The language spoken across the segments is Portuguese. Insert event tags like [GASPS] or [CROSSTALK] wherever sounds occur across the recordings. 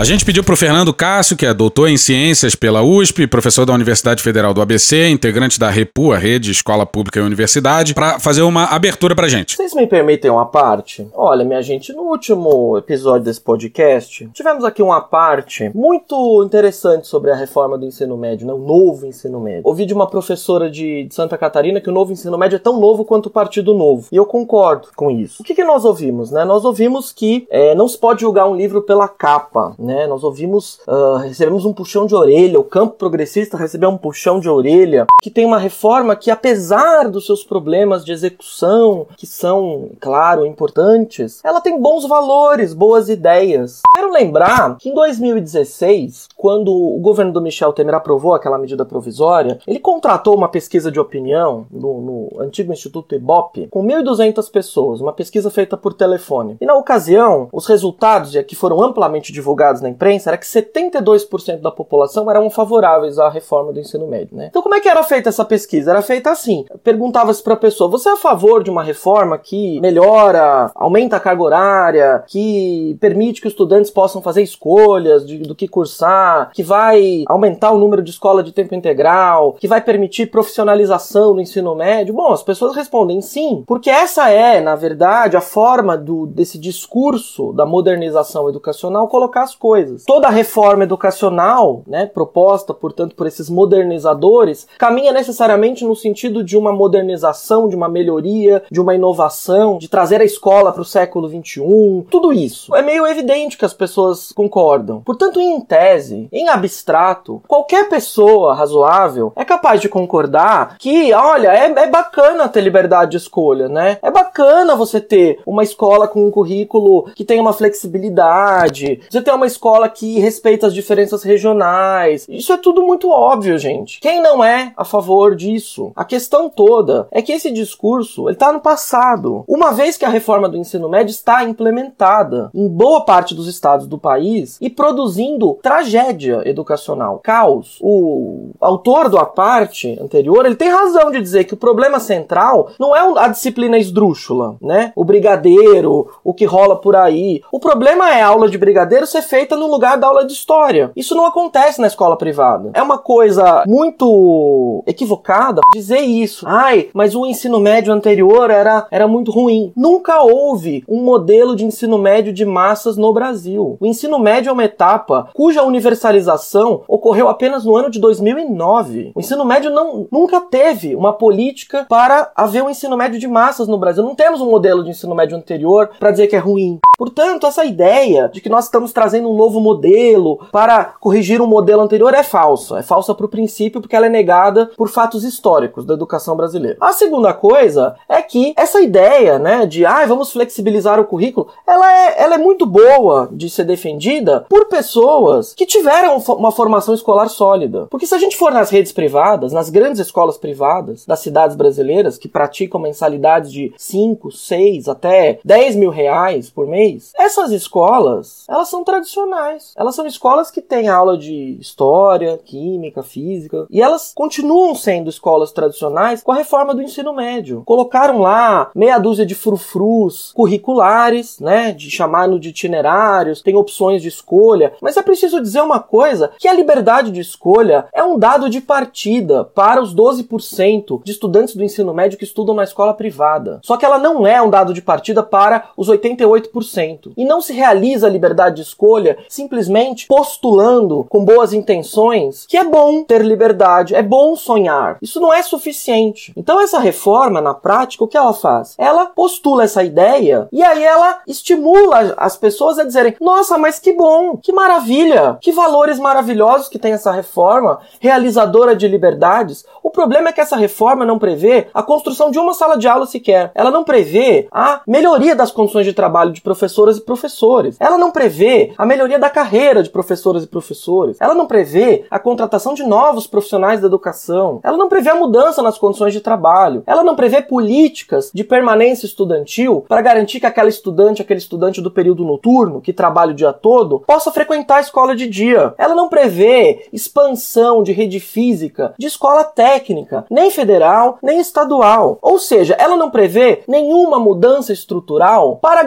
A gente pediu pro Fernando Cássio, que é doutor em ciências pela USP, professor da Universidade Federal do ABC, integrante da REPU, a Rede Escola Pública e Universidade, para fazer uma abertura pra gente. Vocês me permitem uma parte? Olha, minha gente, no último episódio desse podcast, tivemos aqui uma parte muito interessante sobre a reforma do ensino médio, né? o novo ensino médio. Ouvi de uma professora de, de Santa Catarina que o novo ensino médio é tão novo quanto o Partido Novo. E eu concordo com isso. O que, que nós ouvimos? Né? Nós ouvimos que é, não se pode julgar um livro pela capa. Né? Né? Nós ouvimos, uh, recebemos um puxão de orelha, o campo progressista recebeu um puxão de orelha, que tem uma reforma que, apesar dos seus problemas de execução, que são, claro, importantes, ela tem bons valores, boas ideias. Quero lembrar que em 2016, quando o governo do Michel Temer aprovou aquela medida provisória, ele contratou uma pesquisa de opinião no, no antigo Instituto Ibope com 1.200 pessoas, uma pesquisa feita por telefone. E na ocasião, os resultados, que foram amplamente divulgados na imprensa era que 72% da população eram favoráveis à reforma do ensino médio, né? Então como é que era feita essa pesquisa? Era feita assim, perguntava-se para a pessoa, você é a favor de uma reforma que melhora, aumenta a carga horária, que permite que os estudantes possam fazer escolhas de, do que cursar, que vai aumentar o número de escola de tempo integral, que vai permitir profissionalização no ensino médio? Bom, as pessoas respondem sim, porque essa é, na verdade, a forma do, desse discurso da modernização educacional colocar as coisas coisas. Toda a reforma educacional, né, proposta, portanto, por esses modernizadores, caminha necessariamente no sentido de uma modernização, de uma melhoria, de uma inovação, de trazer a escola para o século XXI, tudo isso. É meio evidente que as pessoas concordam. Portanto, em tese, em abstrato, qualquer pessoa razoável é capaz de concordar que, olha, é, é bacana ter liberdade de escolha, né? É bacana você ter uma escola com um currículo que tem uma flexibilidade, você ter uma escola que respeita as diferenças regionais. Isso é tudo muito óbvio, gente. Quem não é a favor disso? A questão toda é que esse discurso ele está no passado. Uma vez que a reforma do ensino médio está implementada em boa parte dos estados do país e produzindo tragédia educacional, caos. O autor do a parte anterior ele tem razão de dizer que o problema central não é a disciplina esdrúxula, né? O brigadeiro, o que rola por aí. O problema é a aula de brigadeiro ser feita feita no lugar da aula de história. Isso não acontece na escola privada. É uma coisa muito equivocada dizer isso. Ai, mas o ensino médio anterior era, era muito ruim. Nunca houve um modelo de ensino médio de massas no Brasil. O ensino médio é uma etapa cuja universalização ocorreu apenas no ano de 2009. O ensino médio não, nunca teve uma política para haver um ensino médio de massas no Brasil. Não temos um modelo de ensino médio anterior para dizer que é ruim. Portanto, essa ideia de que nós estamos trazendo um novo modelo para corrigir um modelo anterior é falsa. É falsa por princípio porque ela é negada por fatos históricos da educação brasileira. A segunda coisa é que essa ideia, né, de ah, vamos flexibilizar o currículo, ela é, ela é muito boa de ser defendida por pessoas que tiveram uma formação escolar sólida. Porque se a gente for nas redes privadas, nas grandes escolas privadas das cidades brasileiras que praticam mensalidades de 5, 6 até 10 mil reais por mês, essas escolas, elas são tradicionais. Elas são escolas que têm aula de história, química, física, e elas continuam sendo escolas tradicionais com a reforma do ensino médio. Colocaram lá meia dúzia de frufrus curriculares, né, de chamar de itinerários, tem opções de escolha, mas é preciso dizer uma coisa, que a liberdade de escolha é um dado de partida para os 12% de estudantes do ensino médio que estudam na escola privada. Só que ela não é um dado de partida para os 88%. E não se realiza a liberdade de escolha simplesmente postulando com boas intenções que é bom ter liberdade, é bom sonhar. Isso não é suficiente. Então essa reforma, na prática, o que ela faz? Ela postula essa ideia e aí ela estimula as pessoas a dizerem: "Nossa, mas que bom, que maravilha, que valores maravilhosos que tem essa reforma, realizadora de liberdades". O problema é que essa reforma não prevê a construção de uma sala de aula sequer. Ela não prevê a melhoria das condições de trabalho de professores professoras e professores. Ela não prevê a melhoria da carreira de professoras e professores. Ela não prevê a contratação de novos profissionais da educação. Ela não prevê a mudança nas condições de trabalho. Ela não prevê políticas de permanência estudantil para garantir que aquela estudante, aquele estudante do período noturno, que trabalha o dia todo, possa frequentar a escola de dia. Ela não prevê expansão de rede física de escola técnica, nem federal, nem estadual. Ou seja, ela não prevê nenhuma mudança estrutural para a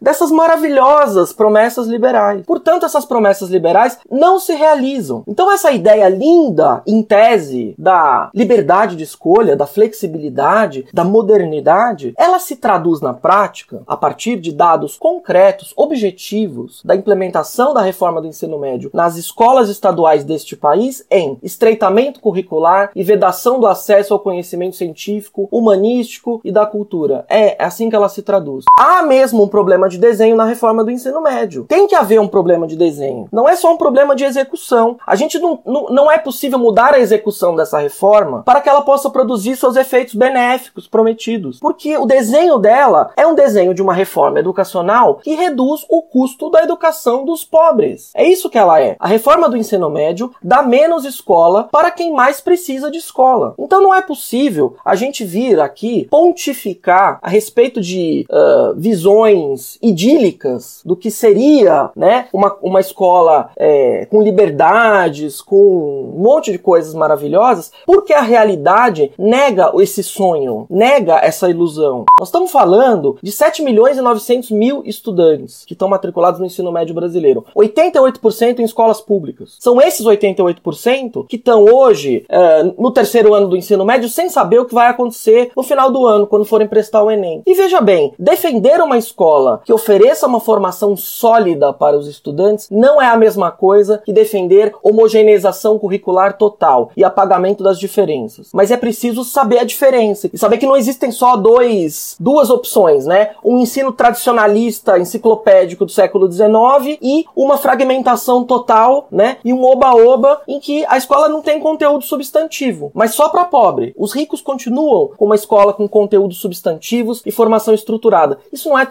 dessas maravilhosas promessas liberais. Portanto, essas promessas liberais não se realizam. Então, essa ideia linda, em tese, da liberdade de escolha, da flexibilidade, da modernidade, ela se traduz na prática a partir de dados concretos, objetivos da implementação da reforma do ensino médio nas escolas estaduais deste país em estreitamento curricular e vedação do acesso ao conhecimento científico, humanístico e da cultura. É assim que ela se traduz. Há mesmo um problema de desenho na reforma do ensino médio. Tem que haver um problema de desenho. Não é só um problema de execução. A gente não, não, não é possível mudar a execução dessa reforma para que ela possa produzir seus efeitos benéficos prometidos. Porque o desenho dela é um desenho de uma reforma educacional que reduz o custo da educação dos pobres. É isso que ela é. A reforma do ensino médio dá menos escola para quem mais precisa de escola. Então não é possível a gente vir aqui pontificar a respeito de uh, visões idílicas do que seria né, uma, uma escola é, com liberdades, com um monte de coisas maravilhosas, porque a realidade nega esse sonho, nega essa ilusão. Nós estamos falando de 7 milhões e 900 mil estudantes que estão matriculados no ensino médio brasileiro. 88% em escolas públicas. São esses 88% que estão hoje uh, no terceiro ano do ensino médio sem saber o que vai acontecer no final do ano, quando forem prestar o Enem. E veja bem, defender uma escola que ofereça uma formação sólida para os estudantes não é a mesma coisa que defender homogeneização curricular total e apagamento das diferenças. Mas é preciso saber a diferença e saber que não existem só dois, duas opções, né? Um ensino tradicionalista enciclopédico do século XIX e uma fragmentação total, né? E um oba-oba em que a escola não tem conteúdo substantivo, mas só para pobre. Os ricos continuam com uma escola com conteúdos substantivos e formação estruturada. Isso não é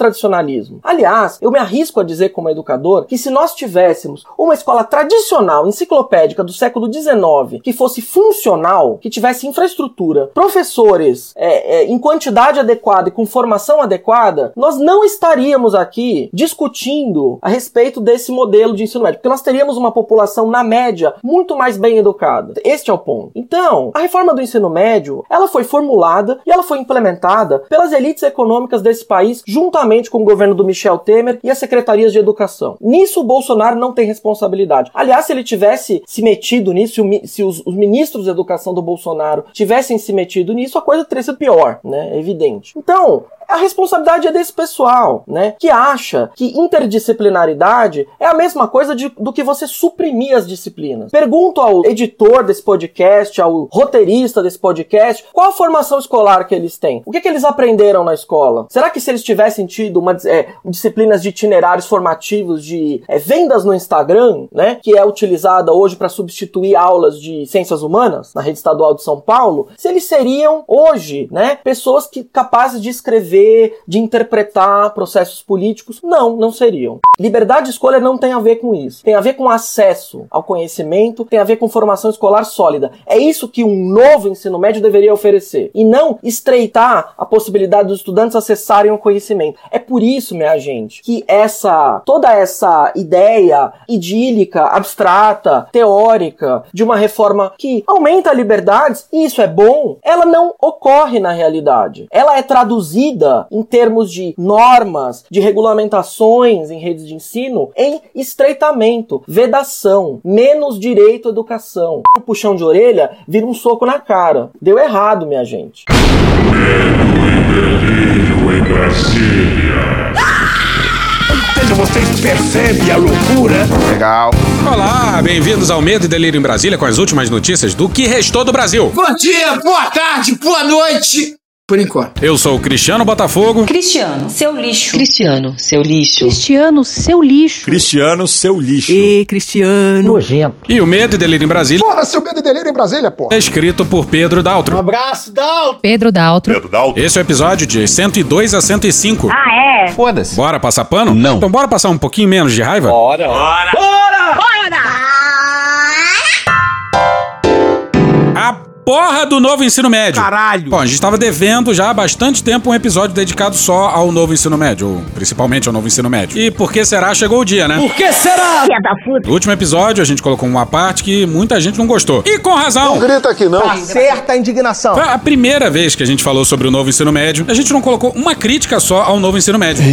Aliás, eu me arrisco a dizer como educador que se nós tivéssemos uma escola tradicional, enciclopédica do século XIX, que fosse funcional, que tivesse infraestrutura, professores é, é, em quantidade adequada e com formação adequada, nós não estaríamos aqui discutindo a respeito desse modelo de ensino médio, porque nós teríamos uma população, na média, muito mais bem educada. Este é o ponto. Então, a reforma do ensino médio, ela foi formulada e ela foi implementada pelas elites econômicas desse país, juntamente com o governo do Michel Temer e as secretarias de educação. Nisso, o Bolsonaro não tem responsabilidade. Aliás, se ele tivesse se metido nisso, se os, os ministros de educação do Bolsonaro tivessem se metido nisso, a coisa teria sido pior, né? É evidente. Então, a responsabilidade é desse pessoal, né? Que acha que interdisciplinaridade é a mesma coisa de, do que você suprimir as disciplinas. Pergunto ao editor desse podcast, ao roteirista desse podcast, qual a formação escolar que eles têm? O que, que eles aprenderam na escola? Será que se eles tivessem tido uma, é, disciplinas de itinerários formativos de é, vendas no Instagram, né? Que é utilizada hoje para substituir aulas de ciências humanas na rede estadual de São Paulo, se eles seriam hoje, né? Pessoas que capazes de escrever de interpretar processos políticos. Não, não seriam. Liberdade de escolha não tem a ver com isso. Tem a ver com acesso ao conhecimento, tem a ver com formação escolar sólida. É isso que um novo ensino médio deveria oferecer. E não estreitar a possibilidade dos estudantes acessarem o conhecimento. É por isso, minha gente, que essa toda essa ideia idílica, abstrata, teórica de uma reforma que aumenta liberdades, isso é bom, ela não ocorre na realidade. Ela é traduzida em termos de normas, de regulamentações em redes de ensino, em estreitamento, vedação, menos direito à educação. Um puxão de orelha vira um soco na cara. Deu errado, minha gente. Medo e em Brasília. Vocês percebem a loucura? Legal. Olá, bem-vindos ao Medo e Delírio em Brasília com as últimas notícias do que restou do Brasil. Bom dia, boa tarde, boa noite. Por enquanto. Eu sou o Cristiano Botafogo. Cristiano, seu lixo. Cristiano, seu lixo. Cristiano, seu lixo. Cristiano, seu lixo. E Cristiano. Nojento. E o Medo e Delírio em Brasília. Porra, seu medo e delírio em Brasília, porra. É escrito por Pedro Daltro. Um abraço, Dalton. Pedro Daltro. Pedro Dalton. Esse é o episódio de 102 a 105. Ah, é? Foda-se. Bora passar pano? Não. Então bora passar um pouquinho menos de raiva? Bora! A porra do novo ensino médio. Caralho. Bom, a gente tava devendo já há bastante tempo um episódio dedicado só ao novo ensino médio, ou principalmente ao novo ensino médio. E por que será? Chegou o dia, né? Por que será? Filha da puta. No último episódio, a gente colocou uma parte que muita gente não gostou. E com razão! Grita aqui não. Certa a indignação. Foi a primeira vez que a gente falou sobre o novo ensino médio. A gente não colocou uma crítica só ao novo ensino médio.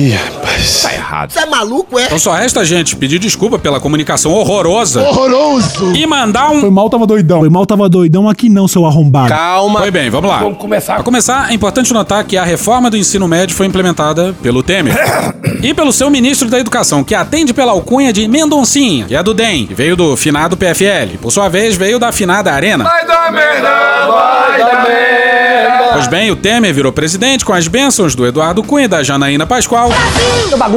Tá errado. Você é maluco, é? Então só resta a gente pedir desculpa pela comunicação horrorosa Horroroso. e mandar um. Foi mal, tava doidão. Foi mal, tava doidão aqui não, seu arrombado. Calma. Foi bem, vamos lá. Vamos começar. Pra começar, é importante notar que a reforma do ensino médio foi implementada pelo Temer. [COUGHS] e pelo seu ministro da Educação, que atende pela alcunha de Mendoncinha, que é do DEM, que veio do finado PFL. Por sua vez, veio da afinada Arena. Vai dar merda, vai dar merda. Pois bem, o Temer virou presidente com as bênçãos do Eduardo Cunha e da Janaína Pascoal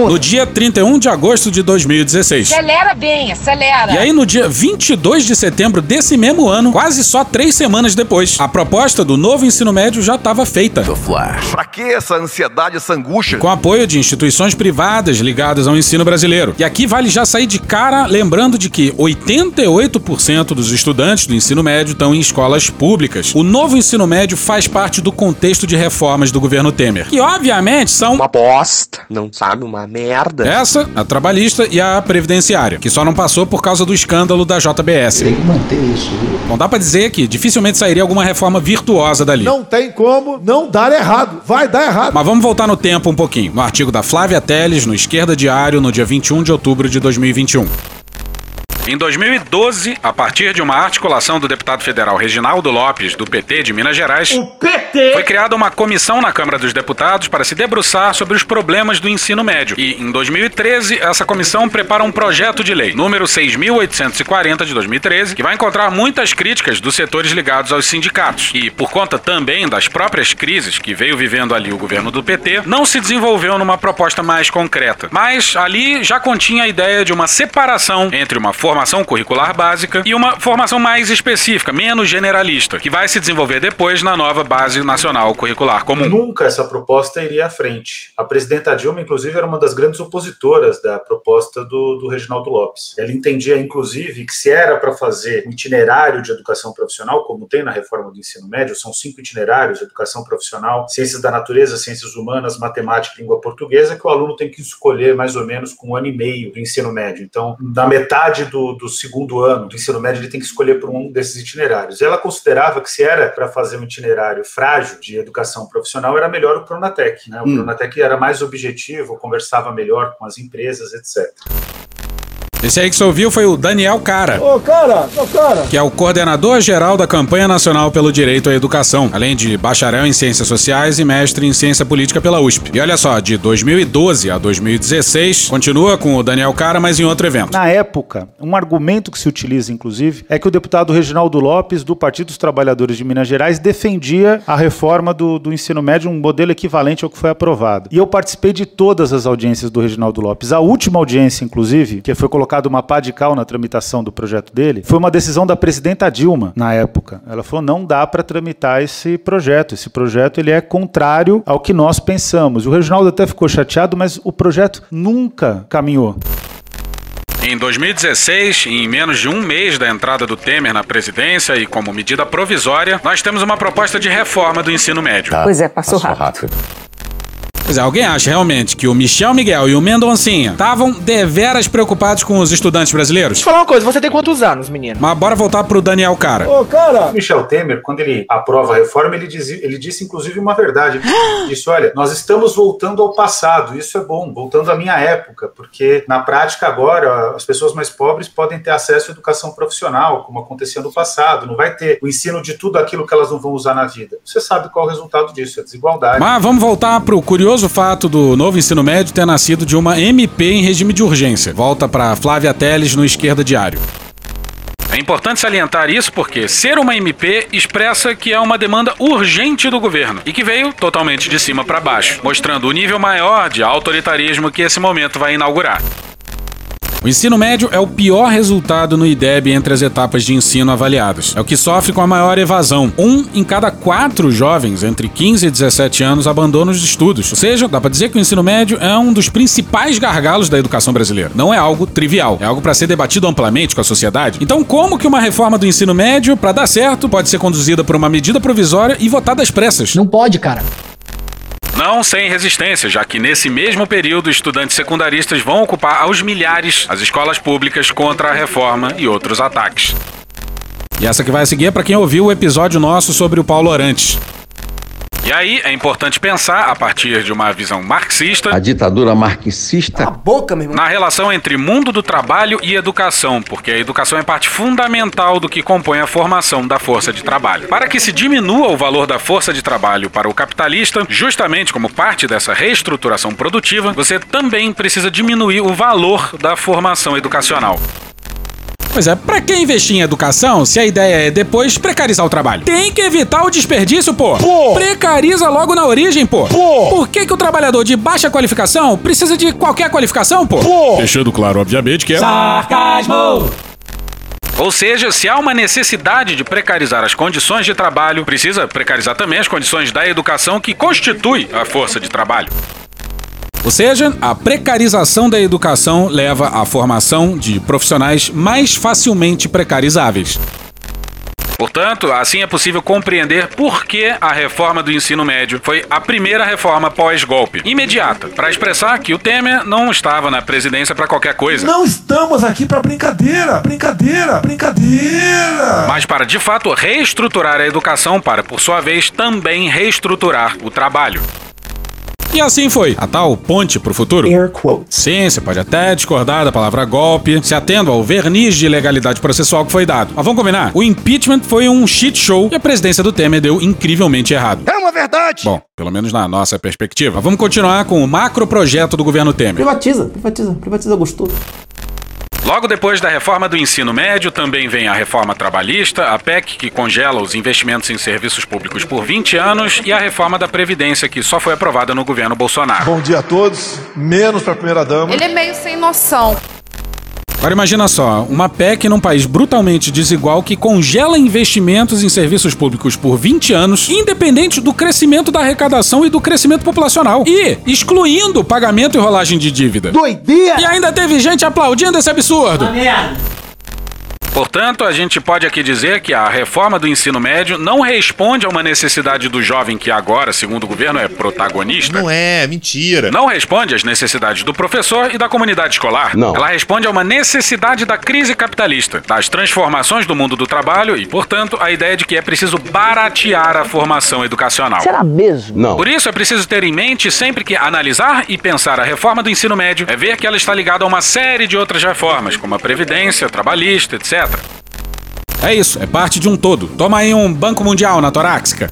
no dia 31 de agosto de 2016. Acelera bem, acelera. E aí, no dia 22 de setembro desse mesmo ano, quase só três semanas depois, a proposta do novo ensino médio já estava feita. Pra que essa ansiedade, essa angústia? Com apoio de instituições privadas ligadas ao ensino brasileiro. E aqui vale já sair de cara lembrando de que 88% dos estudantes do ensino médio estão em escolas públicas. O novo ensino médio faz parte do contexto de reformas do governo Temer, que obviamente são Uma bosta, não sabe? Uma merda. essa, a trabalhista e a previdenciária, que só não passou por causa do escândalo da JBS. Tem que manter isso, viu? Não dá pra dizer que dificilmente sairia alguma reforma virtuosa dali. Não tem como não dar errado. Vai dar errado. Mas vamos voltar no tempo um pouquinho. No artigo da Flávia Teles, no Esquerda Diário, no dia 21 de outubro de 2021. Em 2012, a partir de uma articulação do deputado federal Reginaldo Lopes, do PT de Minas Gerais, foi criada uma comissão na Câmara dos Deputados para se debruçar sobre os problemas do ensino médio. E, em 2013, essa comissão prepara um projeto de lei, número 6.840 de 2013, que vai encontrar muitas críticas dos setores ligados aos sindicatos. E, por conta também das próprias crises que veio vivendo ali o governo do PT, não se desenvolveu numa proposta mais concreta. Mas ali já continha a ideia de uma separação entre uma formação curricular básica e uma formação mais específica, menos generalista, que vai se desenvolver depois na nova Base Nacional Curricular Comum. Nunca essa proposta iria à frente. A presidenta Dilma, inclusive, era uma das grandes opositoras da proposta do, do Reginaldo Lopes. Ela entendia, inclusive, que se era para fazer um itinerário de educação profissional, como tem na reforma do ensino médio, são cinco itinerários: educação profissional, ciências da natureza, ciências humanas, matemática e língua portuguesa, que o aluno tem que escolher mais ou menos com um ano e meio do ensino médio. Então, na metade do, do segundo ano do ensino médio, ele tem que escolher por um desses itinerários. Ela considerava que se era para fazer um itinerário frágil de educação profissional, era melhor o Pronatec. Né? O Hum. Pronatec era mais objetivo, conversava melhor com as empresas, etc. Esse aí que você ouviu foi o Daniel Cara. Ô, cara, ô, cara. que é o coordenador geral da Campanha Nacional pelo Direito à Educação, além de bacharel em Ciências Sociais e mestre em Ciência Política pela USP. E olha só, de 2012 a 2016, continua com o Daniel Cara, mas em outro evento. Na época, um argumento que se utiliza, inclusive, é que o deputado Reginaldo Lopes, do Partido dos Trabalhadores de Minas Gerais, defendia a reforma do, do ensino médio, um modelo equivalente ao que foi aprovado. E eu participei de todas as audiências do Reginaldo Lopes. A última audiência, inclusive, que foi colocado uma pá de cal na tramitação do projeto dele, foi uma decisão da presidenta Dilma, na época. Ela falou, não dá para tramitar esse projeto. Esse projeto ele é contrário ao que nós pensamos. O Reginaldo até ficou chateado, mas o projeto nunca caminhou. Em 2016, em menos de um mês da entrada do Temer na presidência e como medida provisória, nós temos uma proposta de reforma do ensino médio. Pois é, passou, rápido. Pois é, alguém acha realmente que o Michel Miguel e o Mendoncinha estavam deveras preocupados com os estudantes brasileiros? Deixa eu falar uma coisa, você tem quantos anos, menino? Mas bora voltar pro Daniel Cara. Ô, cara. Michel Temer, quando ele aprova a reforma, ele, diz, ele disse inclusive uma verdade. [GASPS] Ele disse: olha, nós estamos voltando ao passado, isso é bom, voltando à minha época, porque na prática agora as pessoas mais pobres podem ter acesso à educação profissional, como acontecia no passado, não vai ter o ensino de tudo aquilo que elas não vão usar na vida. Você sabe qual é o resultado disso, é desigualdade. Mas vamos voltar pro curioso fato do novo ensino médio ter nascido de uma MP em regime de urgência. Volta para Flávia Teles no Esquerda Diário. importante salientar isso porque ser uma MP expressa que é uma demanda urgente do governo e que veio totalmente de cima para baixo, mostrando o nível maior de autoritarismo que esse momento vai inaugurar. O ensino médio é o pior resultado no IDEB entre as etapas de ensino avaliadas. É o que sofre com a maior evasão. Um em cada quatro jovens entre 15 e 17 anos abandonam os estudos. Ou seja, dá para dizer que o ensino médio é um dos principais gargalos da educação brasileira. Não é algo trivial, é algo para ser debatido amplamente com a sociedade. Então, como que uma reforma do ensino médio, para dar certo, pode ser conduzida por uma medida provisória e votada às pressas? Não pode, cara. Não sem resistência, já que nesse mesmo período estudantes secundaristas vão ocupar aos milhares as escolas públicas contra a reforma e outros ataques. E essa que vai seguir é para quem ouviu o episódio nosso sobre o Paulo Orantes. E aí é importante pensar, a partir de uma visão marxista, A ditadura marxista A boca, meu irmão. na relação entre mundo do trabalho e educação, porque a educação é parte fundamental do que compõe a formação da força de trabalho. Para que se diminua o valor da força de trabalho para o capitalista, justamente como parte dessa reestruturação produtiva, você também precisa diminuir o valor da formação educacional. Pois é, pra que investir em educação se a ideia é depois precarizar o trabalho? Tem que evitar o desperdício, pô! Pô! Precariza logo na origem, pô! Pô! Por que, que o trabalhador de baixa qualificação precisa de qualquer qualificação, pô? Pô! Deixando claro, obviamente, que é. Sarcasmo! Ou seja, se há uma necessidade de precarizar as condições de trabalho, precisa precarizar também as condições da educação que constitui a força de trabalho. Ou seja, a precarização da educação leva à formação de profissionais mais facilmente precarizáveis. Portanto, assim é possível compreender por que a reforma do ensino médio foi a primeira reforma pós-golpe, imediata, para expressar que o Temer não estava na presidência para qualquer coisa. Não estamos aqui pra brincadeira, brincadeira, brincadeira. mas para de fato reestruturar a educação para, por sua vez, também reestruturar o trabalho. E assim foi, a tal ponte pro futuro. Air quotes. Sim, você pode até discordar da palavra golpe, se atendo ao verniz de legalidade processual que foi dado. Mas vamos combinar? O impeachment foi um shit show e a presidência do Temer deu incrivelmente errado. É uma verdade! Bom, pelo menos na nossa perspectiva. Mas vamos continuar com o macro projeto do governo Temer. Privatiza, privatiza, privatiza gostoso. Logo depois da reforma do ensino médio, também vem a reforma trabalhista, a PEC, que congela os investimentos em serviços públicos por 20 anos, e a reforma da Previdência, que só foi aprovada no governo Bolsonaro. Bom dia a todos, menos pra primeira dama. Ele é meio sem noção. Agora imagina só, uma PEC num país brutalmente desigual que congela investimentos em serviços públicos por 20 anos, independente do crescimento da arrecadação e do crescimento populacional. E excluindo pagamento e rolagem de dívida. Doideira! E ainda teve gente aplaudindo esse absurdo. merda! Portanto, a gente pode aqui dizer que a reforma do ensino médio não responde a uma necessidade do jovem que agora, segundo o governo, é protagonista. Não é, mentira. Não responde às necessidades do professor e da comunidade escolar. Não. Ela responde a uma necessidade da crise capitalista, das transformações do mundo do trabalho e, portanto, a ideia de que é preciso baratear a formação educacional. Será mesmo? Não. Por isso é preciso ter em mente sempre que analisar e pensar a reforma do ensino médio é ver que ela está ligada a uma série de outras reformas, como a previdência, trabalhista, etc. É isso, é parte de um todo. Toma aí um Banco Mundial na torácica.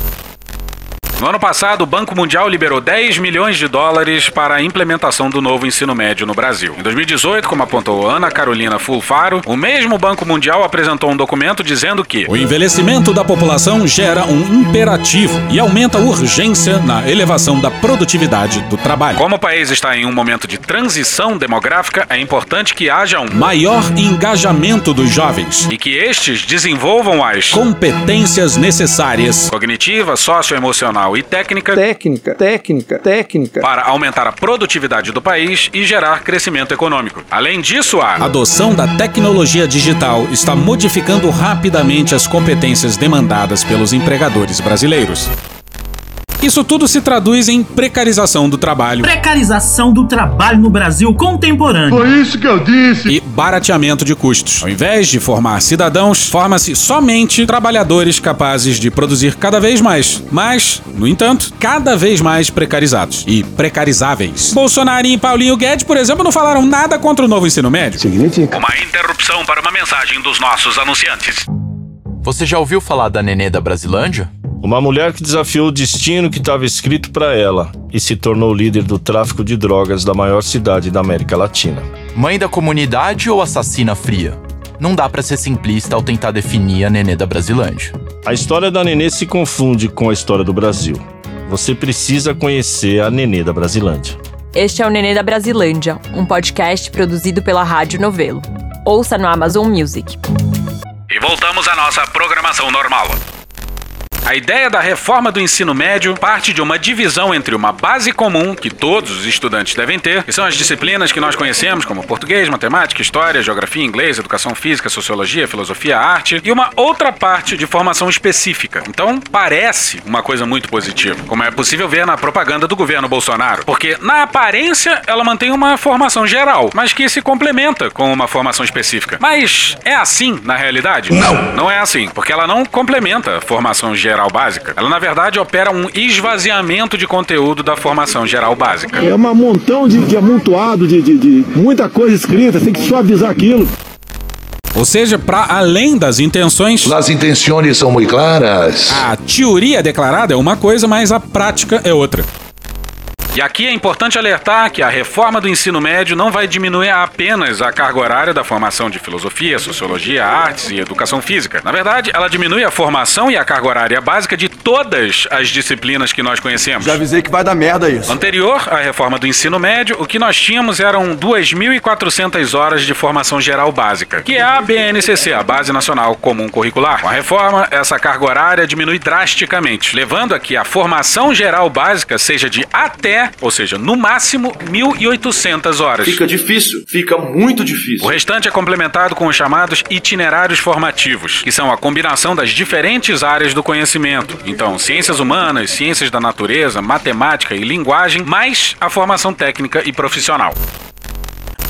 No ano passado, o Banco Mundial liberou 10 milhões de dólares para a implementação do novo ensino médio no Brasil. Em 2018, como apontou Ana Carolina Fulfaro, o mesmo Banco Mundial apresentou um documento dizendo que o envelhecimento da população gera um imperativo e aumenta a urgência na elevação da produtividade do trabalho. Como o país está em um momento de transição demográfica, é importante que haja um maior engajamento dos jovens e que estes desenvolvam as competências necessárias cognitiva, socioemocional e técnica Técnica, técnica, técnica. para aumentar a produtividade do país e gerar crescimento econômico. Além disso, a adoção da tecnologia digital está modificando rapidamente as competências demandadas pelos empregadores brasileiros. Isso tudo se traduz em precarização do trabalho Precarização do trabalho no Brasil contemporâneo. Foi isso que eu disse. e barateamento de custos. Ao invés de formar cidadãos, forma-se somente trabalhadores capazes de produzir cada vez mais, mas, no entanto, cada vez mais precarizados e precarizáveis. Bolsonaro e Paulinho Guedes, por exemplo, não falaram nada contra o novo ensino médio. Significa. Uma interrupção para uma mensagem dos nossos anunciantes. Você já ouviu falar da Nenê da Brasilândia? Uma mulher que desafiou o destino que estava escrito para ela e se tornou líder do tráfico de drogas da maior cidade da América Latina. Mãe da comunidade ou assassina fria? não dá para ser simplista ao tentar definir a Nenê da Brasilândia. A história da Nenê se confunde com a história do Brasil. Você precisa conhecer a Nenê da Brasilândia. Este é o Nenê da Brasilândia, um podcast produzido pela Rádio Novelo. Ouça no Amazon Music. E voltamos à nossa programação normal. A ideia da reforma do ensino médio parte de uma divisão entre uma base comum, que todos os estudantes devem ter, que são as disciplinas que nós conhecemos, como português, matemática, história, geografia, inglês, educação física, sociologia, filosofia, arte, e uma outra parte de formação específica. Então, parece uma coisa muito positiva, como é possível ver na propaganda do governo Bolsonaro, porque na aparência ela mantém uma formação geral, mas que se complementa com uma formação específica. Mas é assim na realidade? Não! Não é assim, porque ela não complementa a formação geral geral básica, ela na verdade opera um esvaziamento de conteúdo da formação geral básica. É um montão de, de amontoado, de, de, de muita coisa escrita, tem que suavizar aquilo. Ou seja, para além das intenções. As intenções são muito claras. A teoria declarada é uma coisa, mas a prática é outra. E aqui é importante alertar que a reforma do ensino médio não vai diminuir apenas a carga horária da formação de filosofia, sociologia, artes e educação física. Na verdade, ela diminui a formação e a carga horária básica de todas as disciplinas que nós conhecemos. Já avisei que vai dar merda isso. Anterior à reforma do ensino médio, o que nós tínhamos eram 2.400 horas de formação geral básica, que é a BNCC, a Base Nacional Comum Curricular. Com a reforma, essa carga horária diminui drasticamente, levando a que a formação geral básica seja de até ou seja, no máximo 1.800 horas. Fica difícil, fica muito difícil. O restante é complementado com os chamados itinerários formativos, que são a combinação das diferentes áreas do conhecimento. Então, ciências humanas, ciências da natureza, matemática e linguagem, mais a formação técnica e profissional.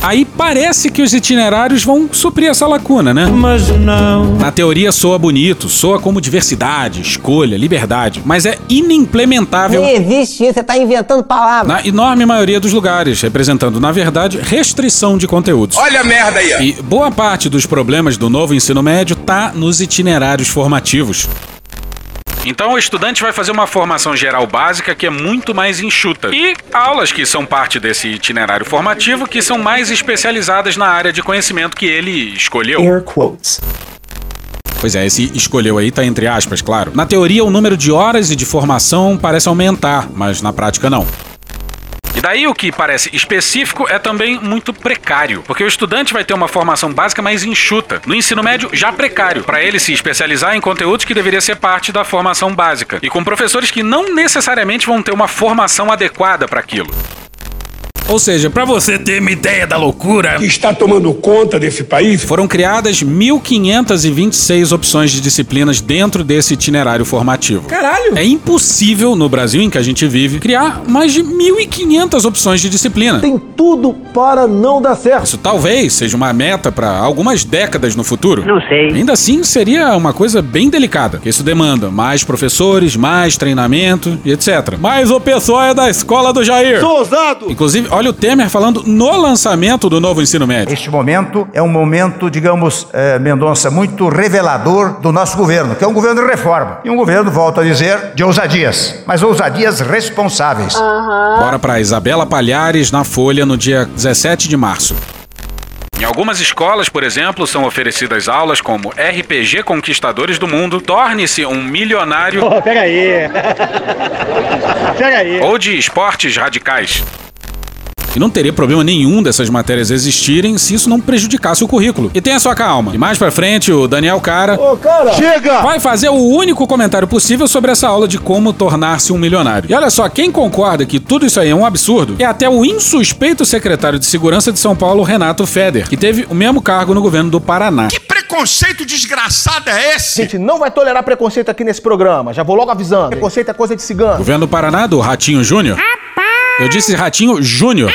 Aí parece que os itinerários vão suprir essa lacuna, né? Mas não. Na teoria soa bonito, soa como diversidade, escolha, liberdade, mas é inimplementável. Não existe isso, você tá inventando palavras. Na enorme maioria dos lugares, representando, na verdade, restrição de conteúdos. Olha a merda aí! E boa parte dos problemas do novo ensino médio tá nos itinerários formativos. Então o estudante vai fazer uma formação geral básica que é muito mais enxuta. E aulas que são parte desse itinerário formativo que são mais especializadas na área de conhecimento que ele escolheu. Air quotes. Pois é, esse escolheu aí tá entre aspas, claro. Na teoria, o número de horas e de formação parece aumentar, mas na prática não. E daí o que parece específico é também muito precário, porque o estudante vai ter uma formação básica mais enxuta, no ensino médio já precário, para ele se especializar em conteúdos que deveria ser parte da formação básica, e com professores que não necessariamente vão ter uma formação adequada para aquilo. Ou seja, para você ter uma ideia da loucura que está tomando conta desse país, foram criadas 1.526 opções de disciplinas dentro desse itinerário formativo. Caralho! É impossível no Brasil em que a gente vive criar mais de 1.500 opções de disciplina. Tem tudo para não dar certo. Isso talvez seja uma meta para algumas décadas no futuro. Não sei. Ainda assim, seria uma coisa bem delicada, que isso demanda mais professores, mais treinamento e etc. Mas o pessoal é da escola do Jair. Sou ousado! Inclusive, olha o Temer falando no lançamento do novo ensino médio. Este momento é um momento, digamos, eh, Mendonça, muito revelador do nosso governo, que é um governo de reforma. E um governo, volto a dizer, de ousadias, mas ousadias responsáveis. Bora para Isabela Palhares na Folha no dia 17 de março. Em algumas escolas, por exemplo, são oferecidas aulas como RPG Conquistadores do Mundo, Torne-se um Milionário Pô, pega aí. [LAUGHS] pega aí. ou de Esportes Radicais. E não teria problema nenhum dessas matérias existirem se isso não prejudicasse o currículo. E tenha sua calma. E mais pra frente, o Daniel Cara Ô, cara! Chega! vai fazer o único comentário possível sobre essa aula de como tornar-se um milionário. E olha só, quem concorda que tudo isso aí é um absurdo é até o insuspeito secretário de Segurança de São Paulo, Renato Feder, que teve o mesmo cargo no governo do Paraná. Que preconceito desgraçado é A esse? gente não vai tolerar preconceito aqui nesse programa. Já vou logo avisando. Preconceito é coisa de cigano. Governo do Paraná, do Ratinho Júnior. Eu disse Ratinho Júnior.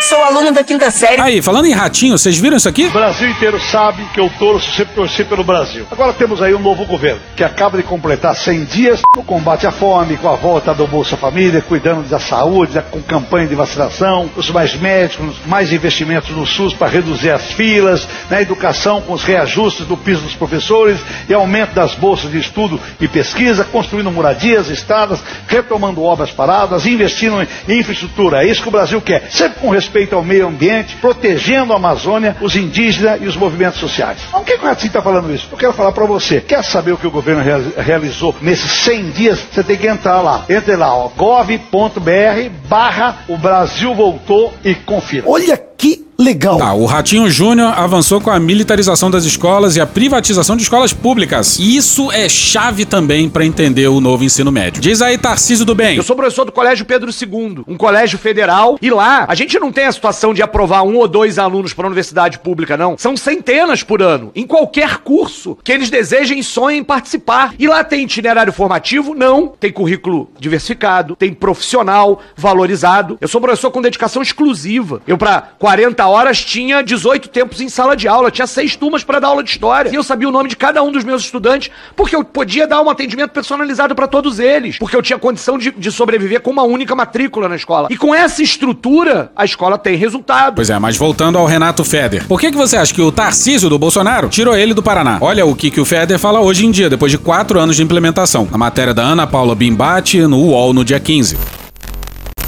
Sou aluna da quinta série. Aí, falando em Ratinho, vocês viram isso aqui? O Brasil inteiro sabe que eu torço, sempre torci pelo Brasil. Agora temos aí um novo governo, que acaba de completar 100 dias no combate à fome, com a volta do Bolsa Família, cuidando da saúde, da- com campanha de vacinação, os mais médicos, mais investimentos no SUS para reduzir as filas, na educação com os reajustes do piso dos professores e aumento das bolsas de estudo e pesquisa, construindo moradias, estradas, retomando obras paradas, investindo em infraestrutura. É isso que o Brasil quer, sempre com respeito respeito ao meio ambiente, protegendo a Amazônia, os indígenas e os movimentos sociais. Por que, o Ratinho está falando isso? Eu quero falar para você. Quer saber o que o governo realizou nesses 100 dias? Você tem que entrar lá. Entre lá, gov.br barra o Brasil voltou e confira. Olha que legal. Tá, o Ratinho Júnior avançou com a militarização das escolas e a privatização de escolas públicas. Isso é chave também para entender o novo ensino médio. Diz aí, Tarcísio do Bem. Eu sou professor do Colégio Pedro II, um colégio federal, e lá a gente não tem a situação de aprovar um ou dois alunos para a universidade pública, não. São centenas por ano, em qualquer curso que eles desejem e sonhem participar. E lá tem itinerário formativo? Não. Tem currículo diversificado, tem profissional valorizado. Eu sou professor com dedicação exclusiva. Eu, para 40 horas, tinha 18 tempos em sala de aula, tinha seis turmas para dar aula de história. E eu sabia o nome de cada um dos meus estudantes, porque eu podia dar um atendimento personalizado para todos eles, porque eu tinha condição de, de sobreviver com uma única matrícula na escola. E com essa estrutura, a escola tem resultado. Pois é, mas voltando ao Renato Feder. Por que, que você acha que o Tarcísio do Bolsonaro tirou ele do Paraná? Olha o que, que o Feder fala hoje em dia, depois de quatro anos de implementação. A matéria da Ana Paula Bimbate no UOL no dia 15.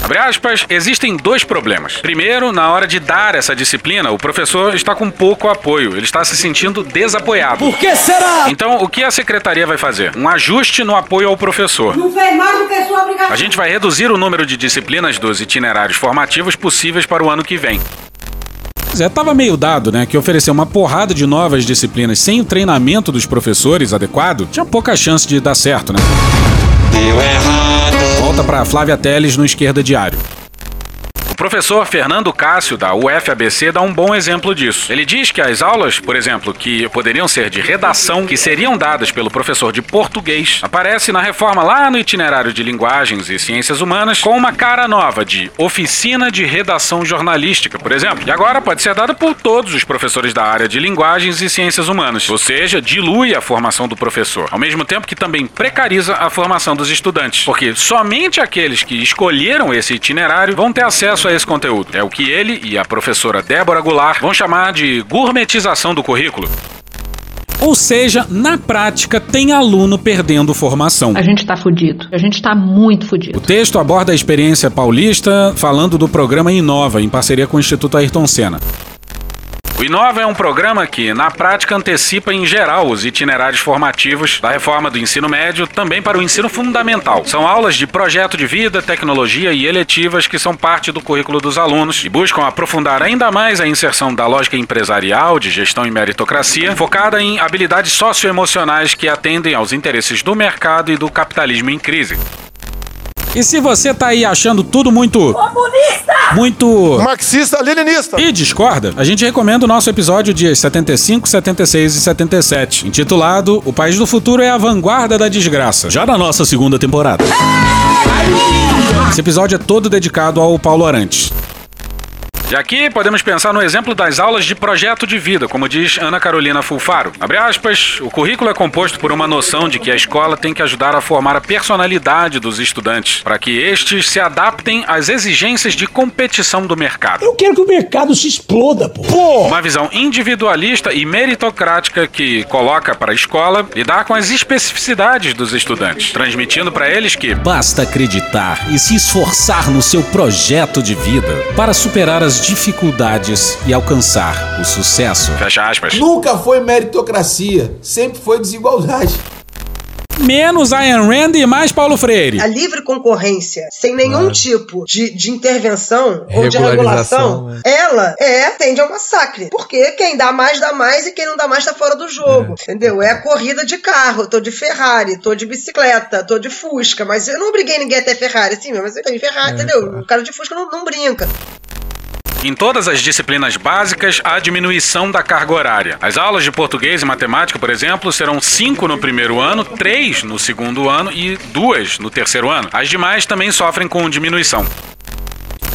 Abre aspas, existem dois problemas. Primeiro, na hora de dar essa disciplina, o professor está com pouco apoio, ele está se sentindo desapoiado. Por que será? Então, o que a secretaria vai fazer? Um ajuste no apoio ao professor. Não fez mais do que sua obrigação. A gente vai reduzir o número de disciplinas dos itinerários formativos possíveis para o ano que vem. Zé tava meio dado, né? Que oferecer uma porrada de novas disciplinas sem o treinamento dos professores adequado tinha pouca chance de dar certo, né? Deu errado. Volta para Flávia Teles no Esquerda Diário. Professor Fernando Cássio, da UFABC, dá um bom exemplo disso. Ele diz que as aulas, por exemplo, que poderiam ser de redação, que seriam dadas pelo professor de português, aparece na reforma lá no itinerário de linguagens e ciências humanas com uma cara nova de oficina de redação jornalística, por exemplo. E agora pode ser dada por todos os professores da área de linguagens e ciências humanas, ou seja, dilui a formação do professor, ao mesmo tempo que também precariza a formação dos estudantes, porque somente aqueles que escolheram esse itinerário vão ter acesso a esse conteúdo. É o que ele e a professora Débora Goulart vão chamar de gourmetização do currículo. Ou seja, na prática, tem aluno perdendo formação. A gente tá fudido. A gente tá muito O fudido. texto aborda a experiência paulista falando do programa Inova, em parceria com o Instituto Ayrton Senna. O Inova é um programa que, na prática, antecipa em geral os itinerários formativos da reforma do ensino médio também para o ensino fundamental. São aulas de projeto de vida, tecnologia e eletivas que são parte do currículo dos alunos e buscam aprofundar ainda mais a inserção da lógica empresarial, de gestão e meritocracia, focada em habilidades socioemocionais que atendem aos interesses do mercado e do capitalismo em crise. E se você tá aí achando tudo muito. Comunista! Muito. Marxista, leninista. E discorda? A gente recomenda o nosso episódio dias 75, 76 e 77, intitulado O País do Futuro é a Vanguarda da Desgraça, já na nossa segunda temporada. Esse episódio é todo dedicado ao Paulo Arantes. E aqui podemos pensar no exemplo das aulas de projeto de vida, como diz Ana Carolina Fulfaro. Abre aspas, o currículo é composto por uma noção de que a escola tem que ajudar a formar a personalidade dos estudantes, para que estes se adaptem às exigências de competição do mercado. Eu quero que o mercado se exploda, pô. Pô! Uma visão individualista e meritocrática que coloca para a escola lidar com as especificidades dos estudantes, transmitindo para eles que basta acreditar e se esforçar no seu projeto de vida para superar as dificuldades e alcançar o sucesso. Fecha aspas. Nunca foi meritocracia, sempre foi desigualdade. Menos Ayn Rand e mais Paulo Freire. A livre concorrência, sem nenhum tipo de, de intervenção ou de regulação, ela é tende ao massacre. Porque quem dá mais, dá mais e quem não dá mais tá fora do jogo. Entendeu? É a corrida de carro. Eu tô de Ferrari, tô de bicicleta, tô de Fusca. Mas eu não obriguei ninguém a ter Ferrari, sim, mas eu tenho Ferrari, entendeu? O cara de Fusca não, não brinca. Em todas as disciplinas básicas, há diminuição da carga horária. As aulas de português e matemática, por exemplo, serão cinco no primeiro ano, três no segundo ano e duas no terceiro ano. As demais também sofrem com diminuição.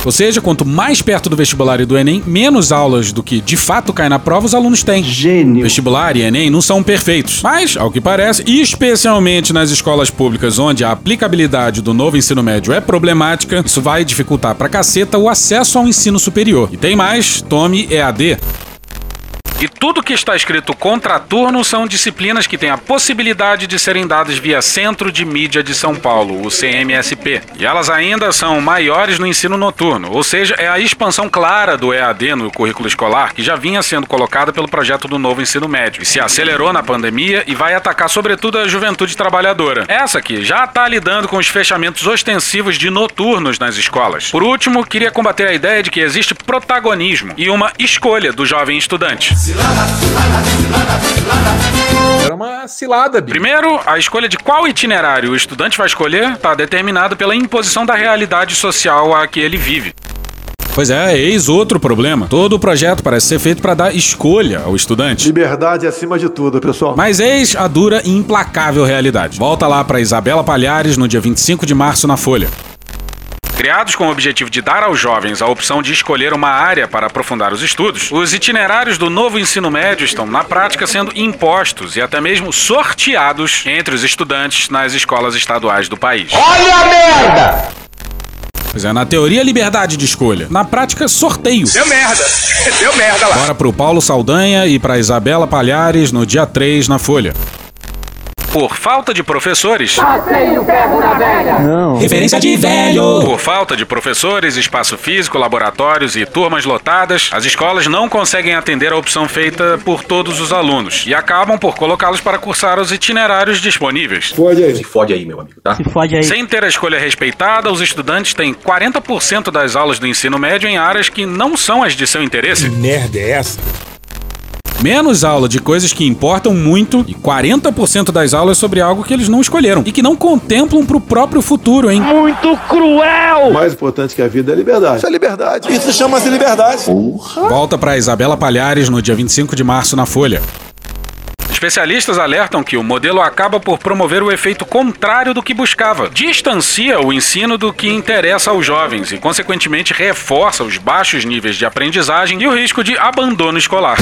Ou seja, quanto mais perto do vestibular e do Enem, menos aulas do que de fato cai na prova os alunos têm. Gênio. Vestibular e Enem não são perfeitos, mas, ao que parece, especialmente nas escolas públicas onde a aplicabilidade do novo ensino médio é problemática, isso vai dificultar pra caceta o acesso ao ensino superior. E tem mais, tome EAD. E tudo que está escrito contraturno são disciplinas que têm a possibilidade de serem dadas via Centro de Mídia de São Paulo, o CMSP. E elas ainda são maiores no ensino noturno, ou seja, é a expansão clara do EAD no currículo escolar que já vinha sendo colocada pelo projeto do novo ensino médio e se acelerou na pandemia e vai atacar sobretudo a juventude trabalhadora. Essa aqui já está lidando com os fechamentos ostensivos de noturnos nas escolas. Por último, queria combater a ideia de que existe protagonismo e uma escolha do jovem estudante. Era uma cilada, bicho. Primeiro, a escolha de qual itinerário o estudante vai escolher está determinada pela imposição da realidade social a que ele vive. Pois é, eis outro problema. Todo o projeto parece ser feito para dar escolha ao estudante. Liberdade acima de tudo, pessoal. Mas eis a dura e implacável realidade. Volta lá para Isabela Palhares no dia 25 de março na Folha. Criados com o objetivo de dar aos jovens a opção de escolher uma área para aprofundar os estudos, os itinerários do novo ensino médio estão, na prática, sendo impostos e até mesmo sorteados entre os estudantes nas escolas estaduais do país. Olha a merda! Pois é, na teoria, liberdade de escolha. Na prática, sorteio. Deu merda. Deu merda lá. Bora pro Paulo Saldanha e pra Isabela Palhares no dia 3 na Folha. Por falta de professores. Passei o ferro na velha! Não. Referência de velho. Por falta de professores, espaço físico, laboratórios e turmas lotadas, as escolas não conseguem atender a opção feita por todos os alunos e acabam por colocá-los para cursar os itinerários disponíveis. Fode aí. Se fode aí, meu amigo, tá? Se fode aí. Sem ter a escolha respeitada, os estudantes têm 40% das aulas do ensino médio em áreas que não são as de seu interesse. Que merda é essa? Menos aula de coisas que importam muito e 40% das aulas sobre algo que eles não escolheram e que não contemplam pro próprio futuro, hein? Muito cruel! O mais importante que a vida é a liberdade. Isso é liberdade. Isso chama-se liberdade. Porra. Volta pra Isabela Palhares no dia 25 de março na Folha. Especialistas alertam que o modelo acaba por promover o efeito contrário do que buscava. Distancia o ensino do que interessa aos jovens e, consequentemente, reforça os baixos níveis de aprendizagem e o risco de abandono escolar.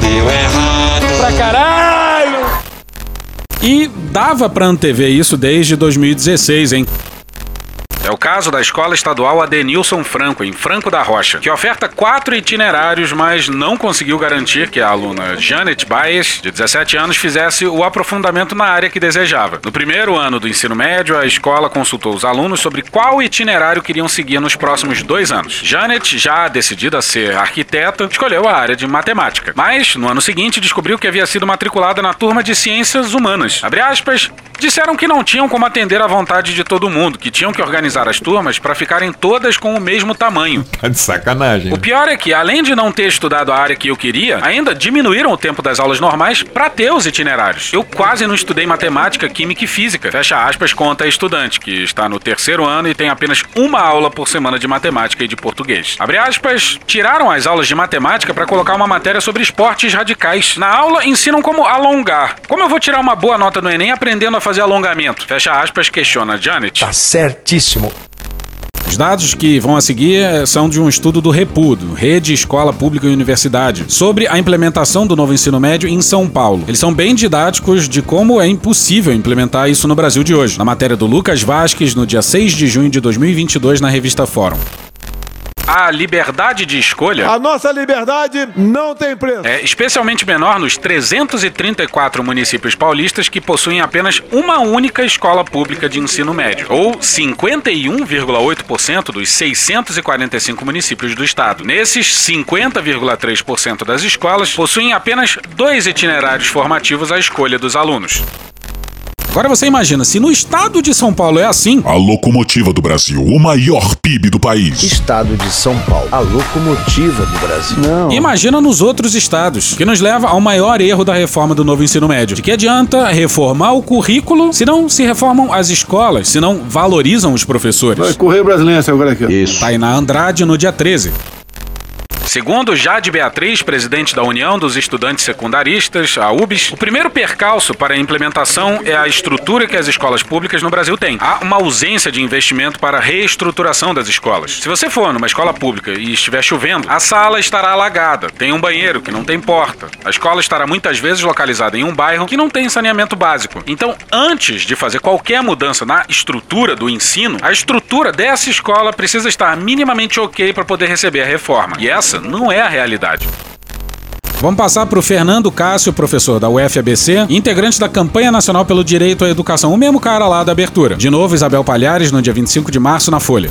Deu errado. Pra caralho! E dava pra antever isso desde 2016, hein? É o caso da Escola Estadual Adenilson Franco, em Franco da Rocha, que oferta quatro itinerários, mas não conseguiu garantir que a aluna Janet Baez, de 17 anos, fizesse o aprofundamento na área que desejava. No primeiro ano do ensino médio, a escola consultou os alunos sobre qual itinerário queriam seguir nos próximos dois anos. Janet, já decidida a ser arquiteta, escolheu a área de matemática. Mas, no ano seguinte, descobriu que havia sido matriculada na turma de ciências humanas. Abre aspas, disseram que não tinham como atender à vontade de todo mundo, que tinham que organizar as turmas para ficarem todas com o mesmo tamanho. [LAUGHS] Tá de sacanagem. O pior é que, além de não ter estudado a área que eu queria, ainda diminuíram o tempo das aulas normais para ter os itinerários. Eu quase não estudei matemática, química e física. Fecha aspas, conta a estudante, que está no terceiro ano e tem apenas uma aula por semana de matemática e de português. Abre aspas, tiraram as aulas de matemática para colocar uma matéria sobre esportes radicais. Na aula, ensinam como alongar. Como eu vou tirar uma boa nota no Enem aprendendo a fazer alongamento? Fecha aspas, questiona Janet. Tá certíssimo. Os dados que vão a seguir eh, são de um estudo do Repudo, Rede Escola Pública e Universidade, sobre a implementação do novo ensino médio em São Paulo. Eles são bem didáticos de como é impossível implementar isso no Brasil de hoje, na matéria do Lucas Vasques, no dia 6 de junho de 2022, na revista Fórum. A liberdade de escolha A nossa liberdade não tem preço. é especialmente menor nos 334 municípios paulistas que possuem apenas uma única escola pública de ensino médio, ou 51,8% dos 645 municípios do estado. Nesses, 50,3% das escolas possuem apenas dois itinerários formativos à escolha dos alunos. Agora você imagina, se no estado de São Paulo é assim, A locomotiva do Brasil, o maior PIB do país. Estado de São Paulo, a locomotiva do Brasil. Não. Imagina nos outros estados, que nos leva ao maior erro da reforma do novo ensino médio. De que adianta reformar o currículo se não se reformam as escolas, se não valorizam os professores? Vai correr brasileiro agora aqui. ó. Isso. Tainá Andrade no dia 13. Segundo Jade Beatriz, presidente da União dos Estudantes Secundaristas, a UBS, o primeiro percalço para a implementação é a estrutura que as escolas públicas no Brasil têm. Há uma ausência de investimento para a reestruturação das escolas. Se você for numa escola pública e estiver chovendo, a sala estará alagada, tem um banheiro que não tem porta. A escola estará muitas vezes localizada em um bairro que não tem saneamento básico. Então, antes de fazer qualquer mudança na estrutura do ensino, a estrutura dessa escola precisa estar minimamente ok para poder receber a reforma. E essa não é a realidade. Vamos passar para o Fernando Cássio, professor da UFABC, integrante da campanha nacional pelo direito à educação, o mesmo cara lá da abertura. De novo, Isabel Palhares, no dia 25 de março, na Folha.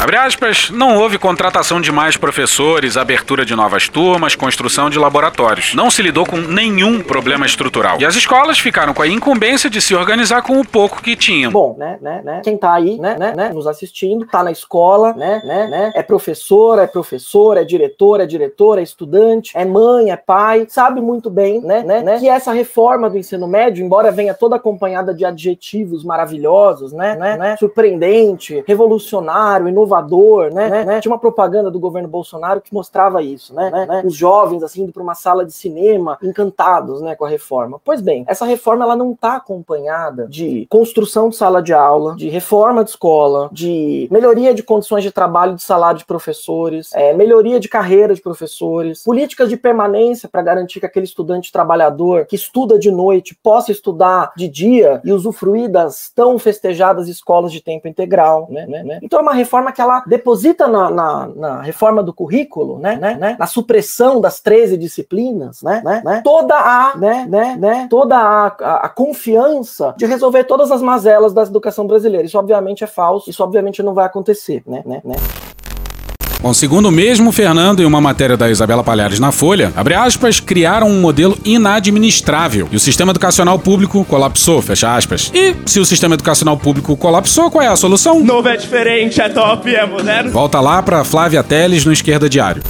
Abre aspas, não houve contratação de mais professores, abertura de novas turmas, construção de laboratórios. Não se lidou com nenhum problema estrutural. E as escolas ficaram com a incumbência de se organizar com o pouco que tinham. Bom, né, né, né? Quem tá aí, né, né, né, nos assistindo, tá na escola, né, né, né, é professor, é professor, é diretor, é diretora, é estudante, é mãe, é pai, sabe muito bem, né, né, né, que essa reforma do ensino médio, embora venha toda acompanhada de adjetivos maravilhosos, né, né, né surpreendente, revolucionário, inovador, inovador, né, né, né? Tinha uma propaganda do governo Bolsonaro que mostrava isso, né? né, né? Os jovens, assim, indo para uma sala de cinema, encantados, né, com a reforma. Pois bem, essa reforma, ela não está acompanhada de construção de sala de aula, de reforma de escola, de melhoria de condições de trabalho, de salário de professores, é, melhoria de carreira de professores, políticas de permanência para garantir que aquele estudante trabalhador que estuda de noite possa estudar de dia e usufruir das tão festejadas escolas de tempo integral, né, né, né? Então é uma reforma que ela deposita na, na, na reforma do currículo, né, né, né, na supressão das 13 disciplinas, né, né, né toda a, né, né, né, toda a, a, a, confiança de resolver todas as mazelas da educação brasileira. Isso obviamente é falso, isso obviamente não vai acontecer, né, né, né. Bom, segundo o mesmo Fernando, em uma matéria da Isabela Palhares na Folha, abre aspas, criaram um modelo inadministrável e o sistema educacional público colapsou, fecha aspas. E se o sistema educacional público colapsou, qual é a solução? Novo é diferente, é top, é moderno. Volta lá para Flávia Teles no Esquerda Diário.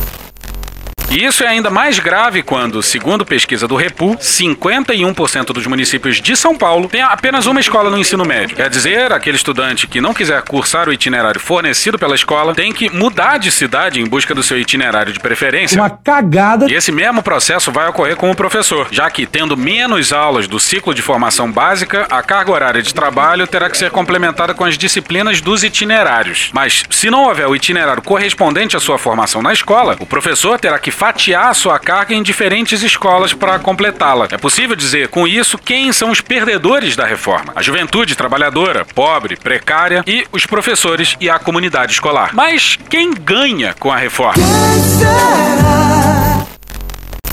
E isso é ainda mais grave quando, segundo pesquisa do Repu, 51% dos municípios de São Paulo têm apenas uma escola no ensino médio. Quer dizer, aquele estudante que não quiser cursar o itinerário fornecido pela escola tem que mudar de cidade em busca do seu itinerário de preferência. Uma cagada. E esse mesmo processo vai ocorrer com o professor, já que, tendo menos aulas do ciclo de formação básica, a carga horária de trabalho terá que ser complementada com as disciplinas dos itinerários. Mas, se não houver o itinerário correspondente à sua formação na escola, o professor terá que fatiar sua carga em diferentes escolas para completá-la. É possível dizer, com isso, quem são os perdedores da reforma: a juventude trabalhadora, pobre, precária e os professores e a comunidade escolar. Mas quem ganha com a reforma?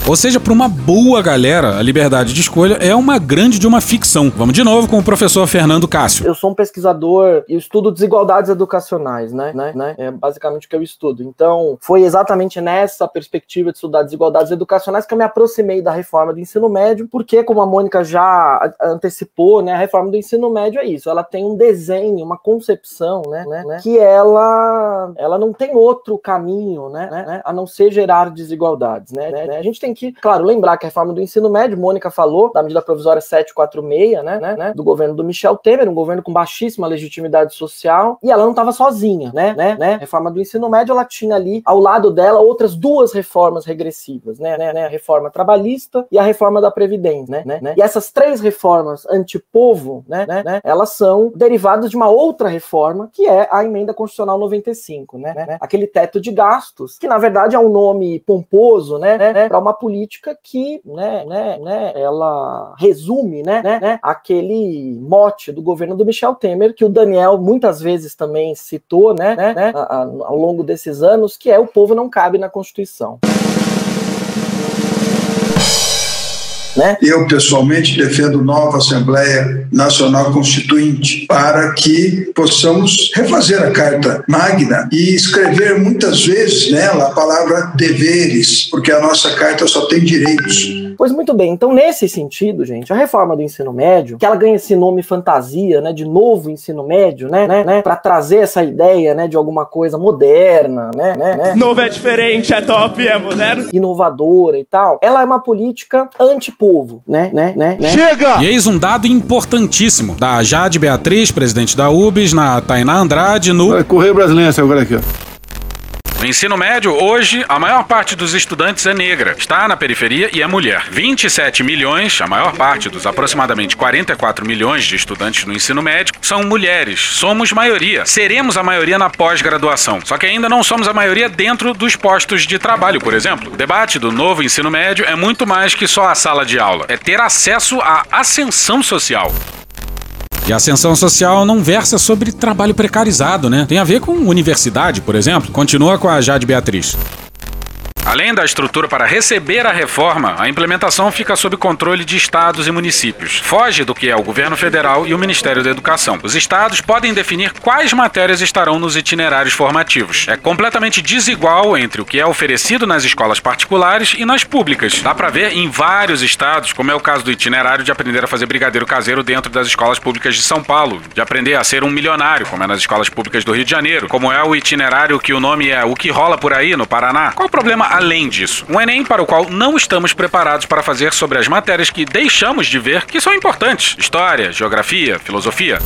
Ou seja, para uma boa galera, a liberdade de escolha é uma grande de uma ficção. Vamos de novo com o professor Fernando Cássio. Eu sou um pesquisador e estudo desigualdades educacionais, né? né? né? É basicamente o que eu estudo. Então, foi exatamente nessa perspectiva de estudar desigualdades educacionais que eu me aproximei da reforma do ensino médio, porque, como a Mônica já antecipou, né, a reforma do ensino médio é isso. Ela tem um desenho, uma concepção, né, né, né que ela, ela não tem outro caminho, né, né, a não ser gerar desigualdades, né? né? A gente tem que, claro, lembrar que a reforma do ensino médio, Mônica falou, da medida provisória 746, né, né, né, do governo do Michel Temer, um governo com baixíssima legitimidade social, e ela não estava sozinha, né, né, né, a reforma do ensino médio, ela tinha ali, ao lado dela, outras duas reformas regressivas, né, né, né a reforma trabalhista e a reforma da Previdência, né, né, né, e essas três reformas antipovo, né, né, né, elas são derivadas de uma outra reforma, que é a emenda constitucional 95, né, né, aquele teto de gastos, que na verdade é um nome pomposo, né, né para uma política que, né, né, né, ela resume, né, né, né, aquele mote do governo do Michel Temer que o Daniel muitas vezes também citou, né, né, né a, a, ao longo desses anos, que é o povo não cabe na Constituição. Né? Eu, pessoalmente, defendo nova Assembleia Nacional Constituinte para que possamos refazer a Carta Magna e escrever muitas vezes nela a palavra deveres, porque a nossa carta só tem direitos. Pois muito bem, então nesse sentido, gente, a reforma do ensino médio, que ela ganha esse nome fantasia, né, de novo ensino médio, né, né, né para trazer essa ideia, né, de alguma coisa moderna, né, né, né, Novo é diferente, é top, é moderno, inovadora e tal. Ela é uma política antipovo, né, né, né, né. Chega! E eis um dado importantíssimo da Jade Beatriz, presidente da UBS, na Tainá Andrade, no correr brasileiro agora aqui, ó. No ensino médio, hoje, a maior parte dos estudantes é negra, está na periferia e é mulher. 27 milhões, a maior parte dos aproximadamente 44 milhões de estudantes no ensino médio, são mulheres. Somos maioria. Seremos a maioria na pós-graduação. Só que ainda não somos a maioria dentro dos postos de trabalho, por exemplo. O debate do novo ensino médio é muito mais que só a sala de aula. É ter acesso à ascensão social. E a ascensão social não versa sobre trabalho precarizado, né? Tem a ver com universidade, por exemplo. Continua com a Jade Beatriz. Além da estrutura para receber a reforma, a implementação fica sob controle de estados e municípios. Foge do que é o governo federal e o Ministério da Educação. Os estados podem definir quais matérias estarão nos itinerários formativos. É completamente desigual entre o que é oferecido nas escolas particulares e nas públicas. Dá para ver em vários estados, como é o caso do itinerário de aprender a fazer brigadeiro caseiro dentro das escolas públicas de São Paulo, de aprender a ser um milionário, como é nas escolas públicas do Rio de Janeiro, como é o itinerário que o nome é O que rola por aí no Paraná. Qual o problema além disso? Um Enem para o qual não estamos preparados para fazer sobre as matérias que deixamos de ver que são importantes: história, geografia, filosofia.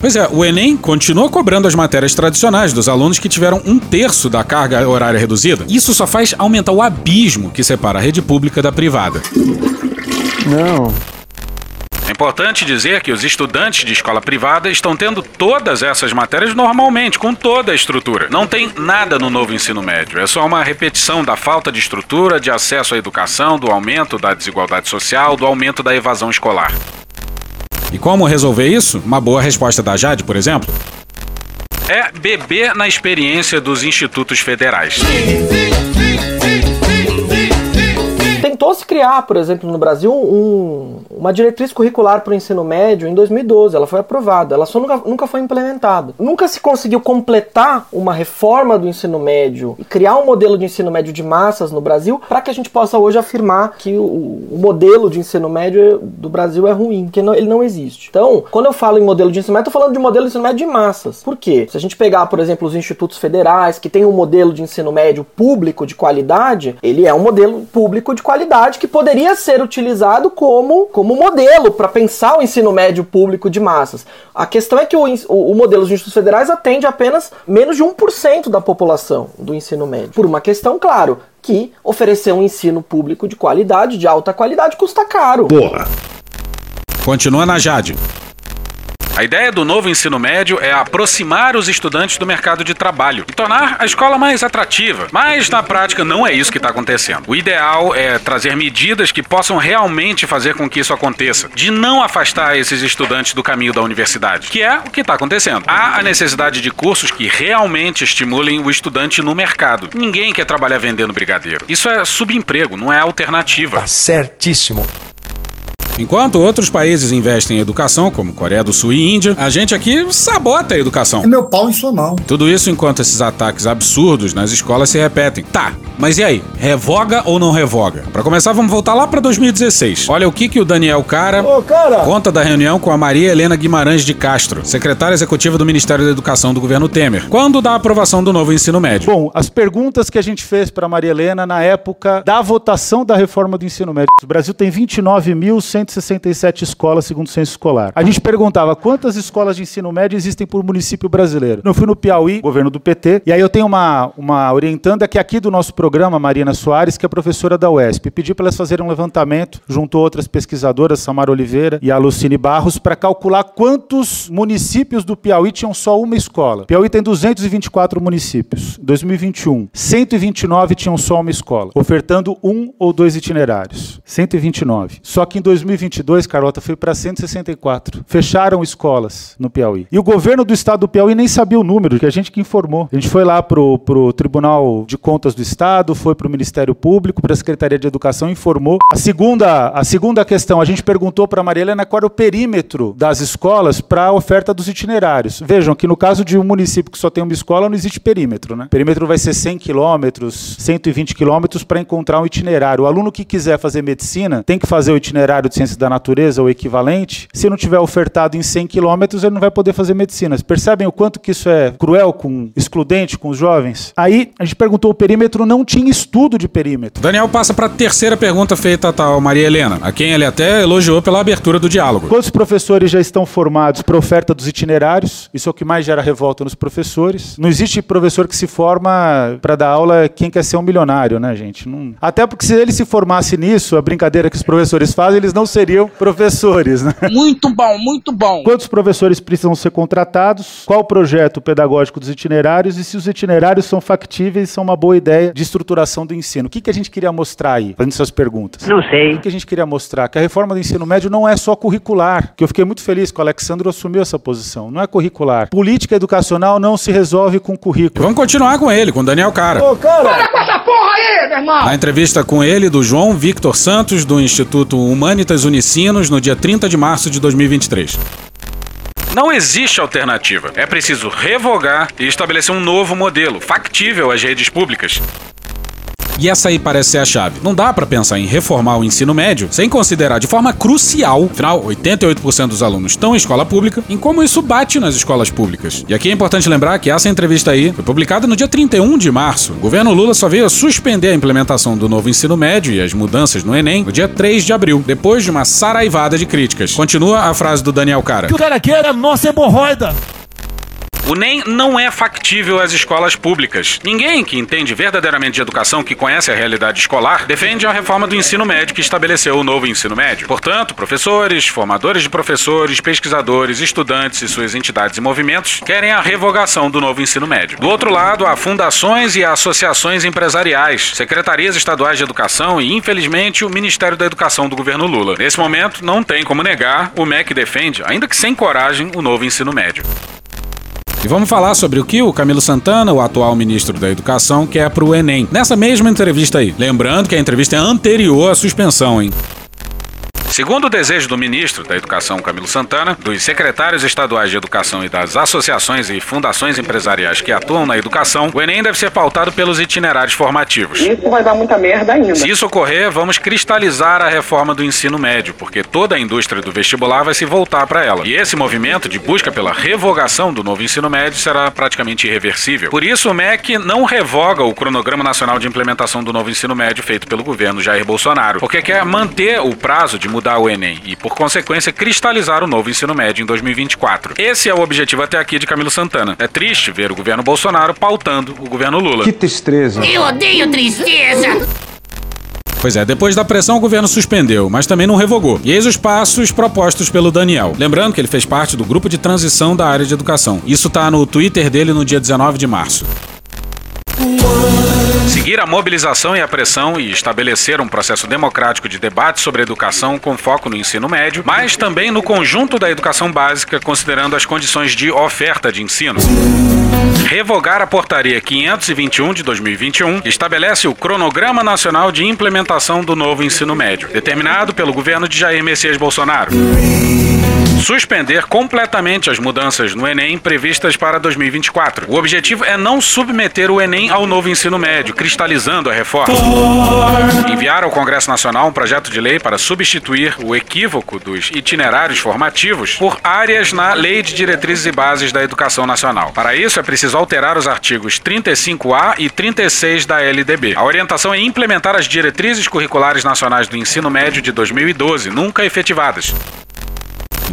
Pois é, o Enem continua cobrando as matérias tradicionais dos alunos que tiveram um terço da carga horária reduzida. Isso só faz aumentar o abismo que separa a rede pública da privada. Não. É importante dizer que os estudantes de escola privada estão tendo todas essas matérias normalmente, com toda a estrutura. Não tem nada no novo ensino médio. É só uma repetição da falta de estrutura, de acesso à educação, do aumento da desigualdade social, do aumento da evasão escolar. E como resolver isso? Uma boa resposta da Jade, por exemplo? É beber na experiência dos institutos federais. Tentou-se criar, por exemplo, no Brasil, um, uma diretriz curricular para o ensino médio em 2012. Ela foi aprovada, ela só nunca, nunca foi implementada. Nunca se conseguiu completar uma reforma do ensino médio e criar um modelo de ensino médio de massas no Brasil para que a gente possa hoje afirmar que o, o, modelo de ensino médio do Brasil é ruim, que não, ele não existe. Então, quando eu falo em modelo de ensino médio, estou falando de modelo de ensino médio de massas. Por quê? Se a gente pegar, por exemplo, os institutos federais, que tem um modelo de ensino médio público de qualidade, ele é um modelo público de qualidade que poderia ser utilizado como, como modelo para pensar o ensino médio público de massas. A questão é que o, o, o modelo dos institutos federais atende apenas menos de 1% da população do ensino médio. Por uma questão, claro, que oferecer um ensino público de qualidade, de alta qualidade, custa caro. Porra. Continua na Jade. A ideia do novo ensino médio é aproximar os estudantes do mercado de trabalho e tornar a escola mais atrativa. Mas na prática não é isso que está acontecendo. O ideal é trazer medidas que possam realmente fazer com que isso aconteça, de não afastar esses estudantes do caminho da universidade, que é o que está acontecendo. Há a necessidade de cursos que realmente estimulem o estudante no mercado. Ninguém quer trabalhar vendendo brigadeiro. Isso é subemprego, não é alternativa. Tá certíssimo. Enquanto outros países investem em educação, como Coreia do Sul e Índia, a gente aqui sabota a educação. É meu pau em sua mão. Tudo isso enquanto esses ataques absurdos nas escolas se repetem. Tá, mas e aí? Revoga ou não revoga? Para começar, vamos voltar lá para 2016. Olha o que que o Daniel Cara, Ô, cara conta da reunião com a Maria Helena Guimarães de Castro, secretária executiva do Ministério da Educação do governo Temer, quando da aprovação do novo ensino médio. Bom, as perguntas que a gente fez para Maria Helena na época da votação da reforma do ensino médio. O Brasil tem 29.167 escolas segundo o censo escolar. A gente perguntava quantas escolas de ensino médio existem por município brasileiro. Eu fui no Piauí, governo do PT, e aí eu tenho uma, uma orientanda que é aqui do nosso programa, Marina Soares, que é professora da UESP. Pedi para elas fazerem um levantamento, junto a outras pesquisadoras, Samara Oliveira e a Lucine Barros, para calcular quantos municípios do Piauí tinham só uma escola. Piauí tem 224 municípios. 2021, 129 tinham só uma escola, ofertando um ou dois itinerários. 129. Só que em 2022, Carlota, foi para 164. Fecharam escolas no Piauí. E o governo do estado do Piauí nem sabia o número, que a gente que informou. A gente foi lá pro, pro Tribunal de Contas do Estado, foi pro Ministério Público, para a Secretaria de Educação, informou. A segunda, a segunda questão, a gente perguntou para Maria Helena qual era o perímetro das escolas para a oferta dos itinerários. Vejam que no caso de um município que só tem uma escola, não existe perímetro, né? Perímetro vai ser 100 quilômetros, 120 quilômetros para encontrar um itinerário. O aluno que quiser fazer medicina tem que fazer o itinerário de ciência da natureza ou equivalente. Se não tiver ofertado em 100 quilômetros, ele não vai poder fazer medicina. Percebem o quanto que isso é cruel, com excludente com os jovens? Aí a gente perguntou o perímetro, não tinha estudo de perímetro. Daniel passa para a terceira pergunta feita a tal Maria Helena, a quem ele até elogiou pela abertura do diálogo. Quantos professores já estão formados para oferta dos itinerários? Isso é o que mais gera revolta nos professores. Não existe professor que se forma para dar aula quem quer ser um milionário, né, gente? Não... Até porque se ele se formasse nisso, a brincadeira que os professores fazem, eles não seriam professores, né? Muito bom, muito bom. Quantos professores precisam ser contratados? Qual o projeto pedagógico dos itinerários? E se os itinerários são factíveis, são uma boa ideia de reestruturação do ensino. O que, que a gente queria mostrar aí, fazendo essas perguntas? Não sei. O que a gente queria mostrar? Que a reforma do ensino médio não é só curricular, que eu fiquei muito feliz que o Alexandre assumiu essa posição. Não é curricular. Política educacional não se resolve com currículo. Vamos continuar com ele, com o Daniel Cara. Ô, cara! Para com essa porra aí, meu irmão! Na entrevista com ele, do João Victor Santos, do Instituto Humanitas Unicinos, no dia 30 de março de 2023. Não existe alternativa. É preciso revogar e estabelecer um novo modelo, factível às redes públicas. E essa aí parece ser a chave. Não dá para pensar em reformar o ensino médio sem considerar de forma crucial, afinal, 88% dos alunos estão em escola pública, em como isso bate nas escolas públicas. E aqui é importante lembrar que essa entrevista aí foi publicada no dia 31 de março. O governo Lula só veio a suspender a implementação do novo ensino médio e as mudanças no Enem no dia 3 de abril, depois de uma saraivada de críticas. Continua a frase do Daniel Cara. O cara quer a nossa hemorroida. O NEM não é factível às escolas públicas. Ninguém que entende verdadeiramente de educação, que conhece a realidade escolar, defende a reforma do ensino médio que estabeleceu o novo ensino médio. Portanto, professores, formadores de professores, pesquisadores, estudantes e suas entidades e movimentos querem a revogação do novo ensino médio. Do outro lado, há fundações e associações empresariais, secretarias estaduais de educação e, infelizmente, o Ministério da Educação do governo Lula. Nesse momento, não tem como negar, o MEC defende, ainda que sem coragem, o novo ensino médio. E vamos falar sobre o que o Camilo Santana, o atual ministro da Educação, quer para o Enem. Nessa mesma entrevista aí. Lembrando que a entrevista é anterior à suspensão, hein? Segundo o desejo do ministro da Educação, Camilo Santana, dos secretários estaduais de educação e das associações e fundações empresariais que atuam na educação, o Enem deve ser pautado pelos itinerários formativos. Isso vai dar muita merda ainda. Se isso ocorrer, vamos cristalizar a reforma do ensino médio, porque toda a indústria do vestibular vai se voltar para ela. E esse movimento de busca pela revogação do novo ensino médio será praticamente irreversível. Por isso, o MEC não revoga o cronograma nacional de implementação do novo ensino médio feito pelo governo Jair Bolsonaro, porque quer manter o prazo de mudar o Enem e, por consequência, cristalizar o novo ensino médio em 2024. Esse é o objetivo até aqui de Camilo Santana. É triste ver o governo Bolsonaro pautando o governo Lula. Que tristeza. Eu odeio tristeza! Pois é, depois da pressão o governo suspendeu, mas também não revogou. E eis os passos propostos pelo Daniel. Lembrando que ele fez parte do grupo de transição da área de educação. Isso tá no Twitter dele no dia 19 de março. Seguir a mobilização e a pressão e estabelecer um processo democrático de debate sobre educação com foco no ensino médio, mas também no conjunto da educação básica, considerando as condições de oferta de ensino. Revogar a portaria 521 de 2021, que estabelece o cronograma nacional de implementação do novo ensino médio, determinado pelo governo de Jair Messias Bolsonaro. Suspender completamente as mudanças no Enem previstas para 2024. O objetivo é não submeter o Enem ao novo ensino médio, cristalizando a reforma. Enviar ao Congresso Nacional um projeto de lei para substituir o equívoco dos itinerários formativos por áreas na Lei de Diretrizes e Bases da Educação Nacional. Para isso, é preciso alterar os artigos 35A e 36 da LDB. A orientação é implementar as diretrizes curriculares nacionais do ensino médio de 2012, nunca efetivadas.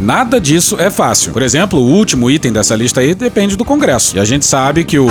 Nada disso é fácil. Por exemplo, o último item dessa lista aí depende do Congresso. E a gente sabe que o.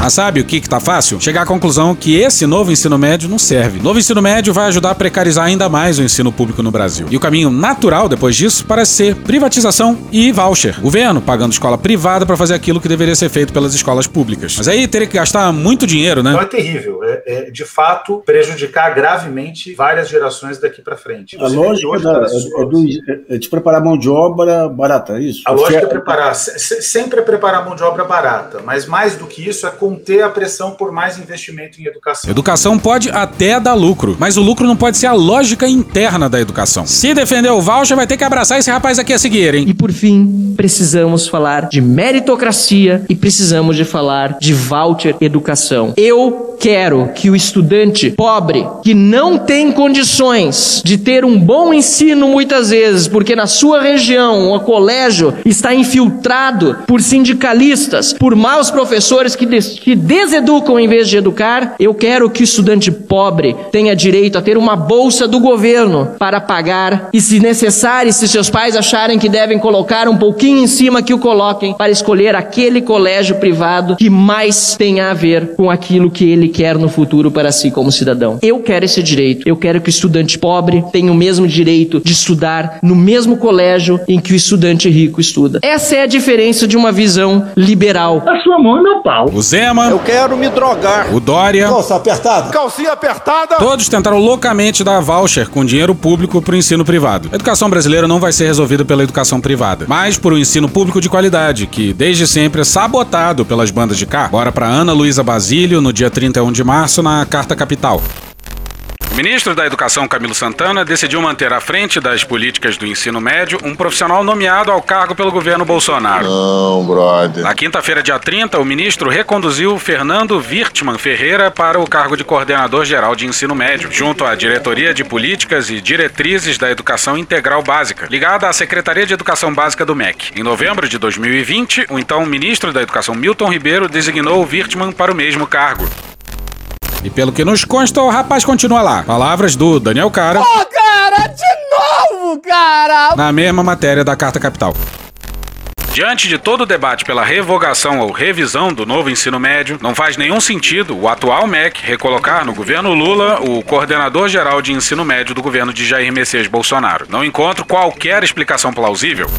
Mas sabe o que, que tá fácil? Chegar à conclusão que esse novo ensino médio não serve. Novo ensino médio vai ajudar a precarizar ainda mais o ensino público no Brasil. E o caminho natural depois disso parece ser privatização e voucher. Governo pagando escola privada para fazer aquilo que deveria ser feito pelas escolas públicas. Mas aí teria que gastar muito dinheiro, né? Então é terrível. É, é, de fato prejudicar gravemente várias gerações daqui para frente. A lógica da, é, é, do, é de preparar mão de obra barata, é isso? A lógica é preparar, se, sempre é preparar mão de obra barata, mas mais do que isso é conter a pressão por mais investimento em educação. Educação pode até dar lucro, mas o lucro não pode ser a lógica interna da educação. Se defender o voucher, vai ter que abraçar esse rapaz aqui a seguir, hein? E por fim, precisamos falar de meritocracia e precisamos de falar de voucher educação. Eu quero que o estudante pobre, que não tem condições de ter um bom ensino muitas vezes, porque na sua região o colégio está infiltrado por sindicalistas, por maus professores que, des que deseducam em vez de educar, eu quero que o estudante pobre tenha direito a ter uma bolsa do governo para pagar e, se necessário, se seus pais acharem que devem colocar um pouquinho em cima, que o coloquem para escolher aquele colégio privado que mais tem a ver com aquilo que ele quer no futuro para si como cidadão. Eu quero esse direito. Eu quero que o estudante pobre tenha o mesmo direito de estudar no mesmo colégio em que o estudante rico estuda. Essa é a diferença de uma visão liberal. A sua mão é meu pau. O Zema, Eu quero me drogar. o Dória, Calça apertada. Calcinha apertada. todos tentaram loucamente dar voucher com dinheiro público para o ensino privado. A educação brasileira não vai ser resolvida pela educação privada, mas por um ensino público de qualidade, que desde sempre é sabotado pelas bandas de cá. Bora para Ana Luísa Basílio no dia 31 de março na Carta Capital. O ministro da Educação, Camilo Santana, decidiu manter à frente das políticas do ensino médio um profissional nomeado ao cargo pelo governo Bolsonaro. Não, brother. Na quinta-feira, dia 30, o ministro reconduziu Fernando Wirtman Ferreira para o cargo de coordenador geral de ensino médio, junto à Diretoria de Políticas e Diretrizes da Educação Integral Básica, ligada à Secretaria de Educação Básica do MEC. Em novembro de 2020, o então ministro da Educação Milton Ribeiro designou o Wirtman para o mesmo cargo. E pelo que nos consta, o rapaz continua lá. Palavras do Daniel Cara Pô, cara, de novo, cara! na mesma matéria da Carta Capital. Diante de todo o debate pela revogação ou revisão do novo ensino médio, não faz nenhum sentido o atual MEC recolocar no governo Lula o coordenador geral de ensino médio do governo de Jair Messias Bolsonaro. Não encontro qualquer explicação plausível.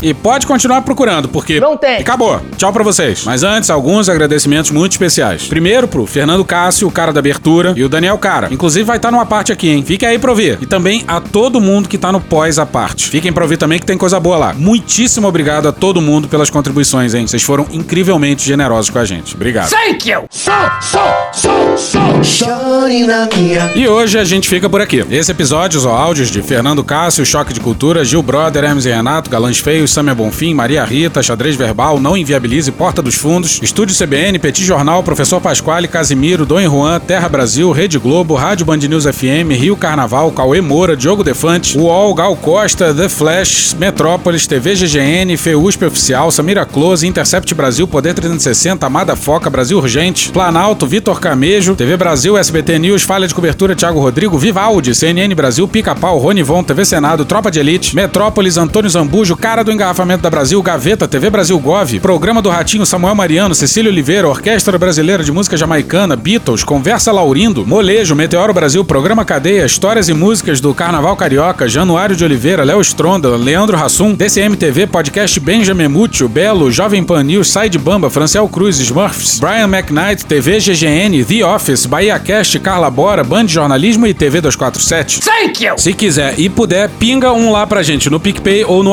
E pode continuar procurando, porque. Não tem. Acabou. Tchau pra vocês. Mas antes, alguns agradecimentos muito especiais. Primeiro pro Fernando Cássio, o cara da abertura, e o Daniel Cara. Inclusive vai estar numa parte aqui, hein? Fique aí pra ouvir. E também a todo mundo que tá no pós a parte. Fiquem pra ouvir também que tem coisa boa lá. Muitíssimo obrigado a todo mundo pelas contribuições, hein? Vocês foram incrivelmente generosos com a gente. Obrigado. Thank you! So, so, so, so, Chore na minha. E hoje a gente fica por aqui. Esse episódio, os áudios de Fernando Cássio, Choque de Cultura, Gil Brother, Hermes e Renato, Galãs Feios, Samia Bonfim, Maria Rita, Xadrez Verbal, Não Inviabilize, Porta dos Fundos, Estúdio CBN, Petit Jornal, Professor Pasquale, Casimiro, Dom Juan, Terra Brasil, Rede Globo, Rádio Band News FM, Rio Carnaval, Cauê Moura, Diogo Defante, UOL, Gal Costa, The Flash, Metrópolis, TV GGN, FEUSP Oficial, Samira Close, Intercept Brasil, Poder 360, Amada Foca, Brasil Urgente, Planalto, Vitor Camejo, TV Brasil, SBT News, Falha de Cobertura, Thiago Rodrigo, Vivaldi, CNN Brasil, Pica-Pau, Ronivon, TV Senado, Tropa de Elite, Metrópolis, Antônio Zambujo, Cara do Engarrafamento da Brasil, Gaveta, TV Brasil Gov, Programa do Ratinho, Samuel Mariano, Cecília Oliveira, Orquestra Brasileira de Música Jamaicana, Beatles, Conversa Laurindo, Molejo, Meteoro Brasil, Programa Cadeia, Histórias e Músicas do Carnaval Carioca, Januário de Oliveira, Léo Stronda, Leandro Hassum, DCM TV, Podcast Benjamin Múcio, Belo, Jovem Pan News, Side Bamba, Franciel Cruz, Smurfs, Brian McKnight, TV GGN, The Office, Bahia Cast, Carla Bora, Band Jornalismo e TV 247. Thank you! Se quiser e puder, pinga um lá pra gente no PicPay ou no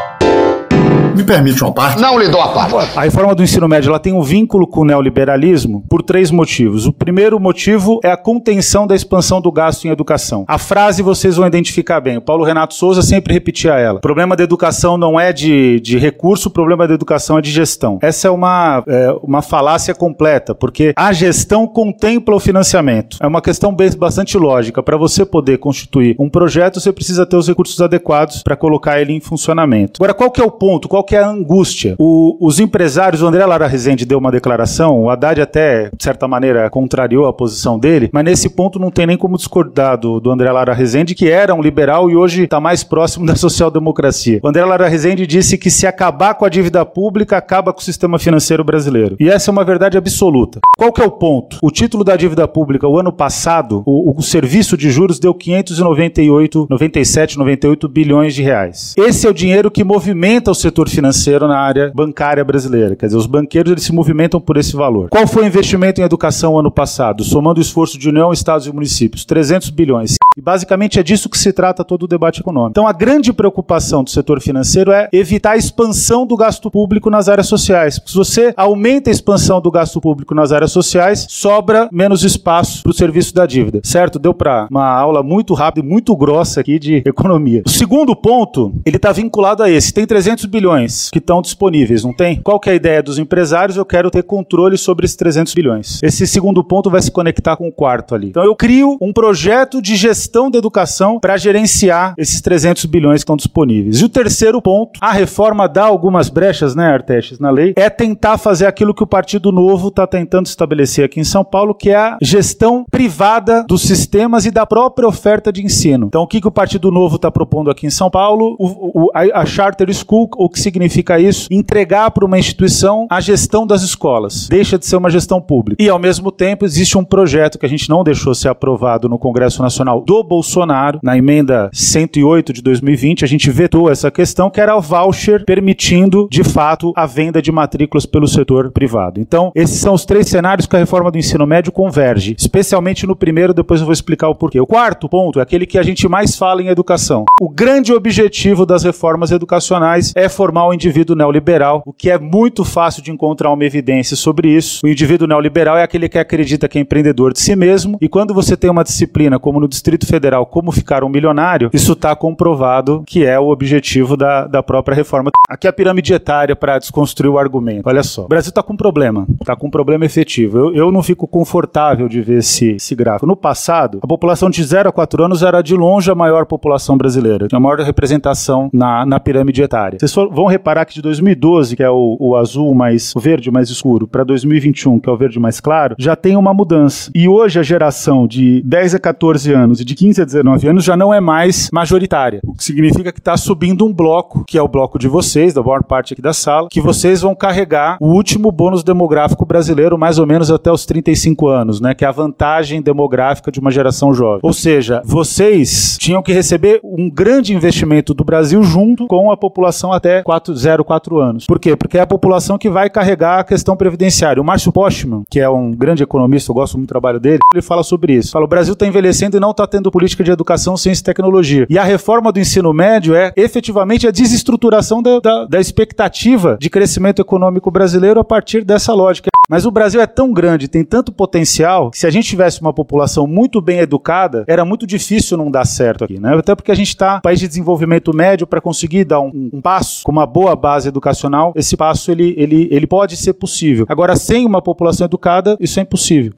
Me permite uma parte? Não lhe dou a parte. A reforma do ensino médio ela tem um vínculo com o neoliberalismo por três motivos. O primeiro motivo é a contenção da expansão do gasto em educação. A frase vocês vão identificar bem. O Paulo Renato Souza sempre repetia ela. O problema da educação não é de, de recurso, o problema da educação é de gestão. Essa é uma, é, uma falácia completa, porque a gestão contempla o financiamento. É uma questão bem, bastante lógica. Para você poder constituir um projeto, você precisa ter os recursos adequados para colocar ele em funcionamento. Agora, qual que é o ponto? Qual que é a angústia? O- os empresários, o André Lara Rezende deu uma declaração, o Haddad até, de certa maneira, contrariou a posição dele, mas nesse ponto não tem nem como discordar do, do André Lara Rezende, que era um liberal e hoje está mais próximo [LAUGHS] da social-democracia. O André Lara Rezende disse que se acabar com a dívida pública, acaba com o sistema financeiro brasileiro. E essa é uma verdade absoluta. Qual que é o ponto? O título da dívida pública, o ano passado, o, o serviço de juros deu 598, 97, 98 bilhões de reais. Esse é o dinheiro que movimenta o setor financeiro na área bancária brasileira. Quer dizer, os banqueiros eles se movimentam por esse valor. Qual foi o investimento em educação ano passado, somando o esforço de União, Estados e municípios? 300 bilhões. E basicamente é disso que se trata todo o debate econômico. Então a grande preocupação do setor financeiro é evitar a expansão do gasto público nas áreas sociais. Porque se você aumenta a expansão do gasto público nas áreas sociais, sobra menos espaço para o serviço da dívida. Certo? Deu para uma aula muito rápida e muito grossa aqui de economia. O segundo ponto, ele está vinculado a esse. Tem 300 bilhões que estão disponíveis, não tem? Qual que é a ideia dos empresários? Eu quero ter controle sobre esses 300 bilhões. Esse segundo ponto vai se conectar com o quarto ali. Então eu crio um projeto de gestão gestão da educação para gerenciar esses 300 bilhões que estão disponíveis. E o terceiro ponto, a reforma dá algumas brechas, né, Artestes, na lei, é tentar fazer aquilo que o Partido Novo está tentando estabelecer aqui em São Paulo, que é a gestão privada dos sistemas e da própria oferta de ensino. Então, o que, que o Partido Novo está propondo aqui em São Paulo? O, o, a, a Charter School, o que significa isso? Entregar para uma instituição a gestão das escolas. Deixa de ser uma gestão pública. E, ao mesmo tempo, existe um projeto que a gente não deixou ser aprovado no Congresso Nacional do Bolsonaro, na emenda 108 de 2020, a gente vetou essa questão, que era o voucher permitindo, de fato, a venda de matrículas pelo setor privado. Então, esses são os três cenários que a reforma do ensino médio converge, especialmente no primeiro, depois eu vou explicar o porquê. O quarto ponto é aquele que a gente mais fala em educação. O grande objetivo das reformas educacionais é formar o indivíduo neoliberal, o que é muito fácil de encontrar uma evidência sobre isso. O indivíduo neoliberal é aquele que acredita que é empreendedor de si mesmo, e quando você tem uma disciplina como no Distrito Federal, como ficar um milionário, isso está comprovado que é o objetivo da, da própria reforma. Aqui é a pirâmide etária para desconstruir o argumento. Olha só, o Brasil está com um problema, está com um problema efetivo. Eu, eu não fico confortável de ver esse, esse gráfico. No passado, a população de 0 a 4 anos era de longe a maior população brasileira, a maior representação na, na pirâmide etária. Vocês vão reparar que de 2012, que é o, o azul mais o verde mais escuro, para 2021, que é o verde mais claro, já tem uma mudança. E hoje a geração de 10 a 14 anos e de 15 a 19 anos já não é mais majoritária, o que significa que está subindo um bloco, que é o bloco de vocês, da maior parte aqui da sala, que vocês vão carregar o último bônus demográfico brasileiro mais ou menos até os 35 anos, né, que é a vantagem demográfica de uma geração jovem. Ou seja, vocês tinham que receber um grande investimento do Brasil junto com a população até 4, 0, 4 anos. Por quê? Porque é a população que vai carregar a questão previdenciária. O Márcio Postman, que é um grande economista, eu gosto muito do trabalho dele, ele fala sobre isso. Fala, o Brasil está envelhecendo e não está tendo política de educação, ciência e tecnologia. E a reforma do ensino médio é efetivamente a desestruturação da, da, da expectativa de crescimento econômico brasileiro a partir dessa lógica. Mas o Brasil é tão grande, tem tanto potencial, que se a gente tivesse uma população muito bem educada, era muito difícil não dar certo aqui, né? Até porque a gente está um país de desenvolvimento médio para conseguir dar um, um, passo com uma boa base educacional, esse passo ele, ele, ele pode ser possível. Agora, sem uma população educada, isso é impossível.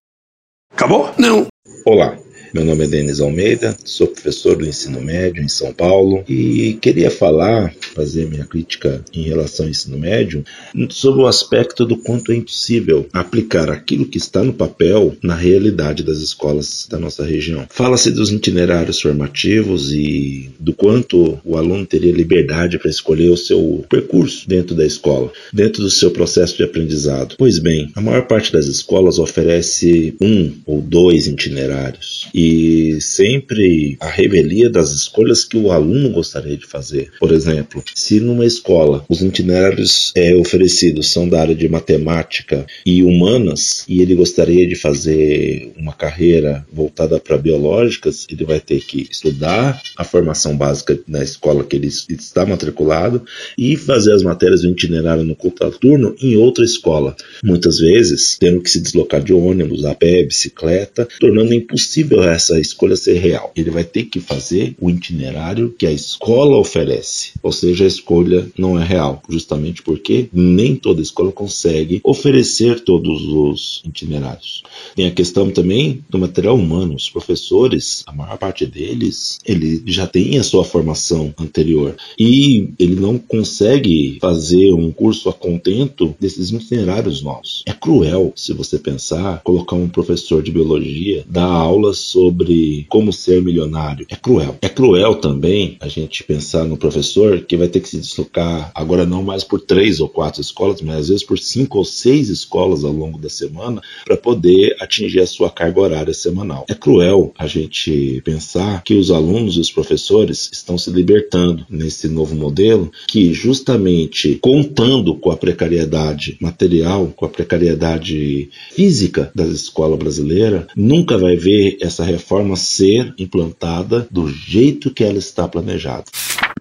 Acabou? Não. Olá. Meu nome é Denis Almeida, sou professor do ensino médio em São Paulo e queria falar, fazer minha crítica em relação ao ensino médio, sobre o aspecto do quanto é impossível aplicar aquilo que está no papel na realidade das escolas da nossa região. Fala-se dos itinerários formativos e do quanto o aluno teria liberdade para escolher o seu percurso dentro da escola, dentro do seu processo de aprendizado. Pois bem, a maior parte das escolas oferece um ou dois itinerários. E e sempre a revelia das escolhas que o aluno gostaria de fazer. Por exemplo, se numa escola os itinerários é, oferecidos são da área de matemática e humanas e ele gostaria de fazer uma carreira voltada para biológicas, ele vai ter que estudar a formação básica na escola que ele está matriculado e fazer as matérias do itinerário no contraturno em outra escola. Muitas vezes tendo que se deslocar de ônibus, a pé, bicicleta, tornando impossível essa escolha ser real. Ele vai ter que fazer o itinerário que a escola oferece, ou seja, a escolha não é real, justamente porque nem toda escola consegue oferecer todos os itinerários. Tem a questão também do material humano. Os professores, a maior parte deles, ele já tem a sua formação anterior e ele não consegue fazer um curso a contento desses itinerários novos. É cruel, se você pensar, colocar um professor de biologia dar aulas sobre sobre como ser milionário é cruel. É cruel também a gente pensar no professor que vai ter que se deslocar agora não mais por três ou quatro escolas, mas às vezes por cinco ou seis escolas ao longo da semana para poder atingir a sua carga horária semanal. É cruel a gente pensar que os alunos e os professores estão se libertando nesse novo modelo que justamente contando com a precariedade material, com a precariedade física da escola brasileira, nunca vai ver essa reforma ser implantada do jeito que ela está planejada.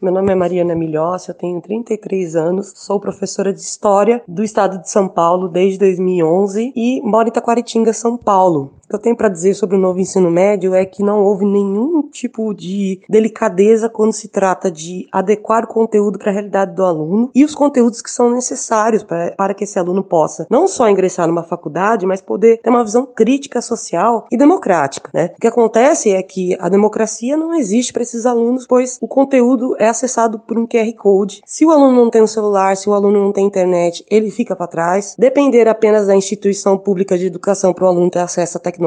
Meu nome é Mariana Milhossi, eu tenho 33 anos, sou professora de História do Estado de São Paulo desde 2011 e moro em Taquaritinga, São Paulo. Que eu tenho para dizer sobre o novo ensino médio é que não houve nenhum tipo de delicadeza quando se trata de adequar o conteúdo para a realidade do aluno e os conteúdos que são necessários para, para que esse aluno possa não só ingressar numa faculdade, mas poder ter uma visão crítica social e democrática. Né? O que acontece é que a democracia não existe para esses alunos, pois o conteúdo é acessado por um QR Code. Se o aluno não tem um celular, se o aluno não tem internet, ele fica para trás. Depender apenas da instituição pública de educação para o aluno ter acesso à tecnologia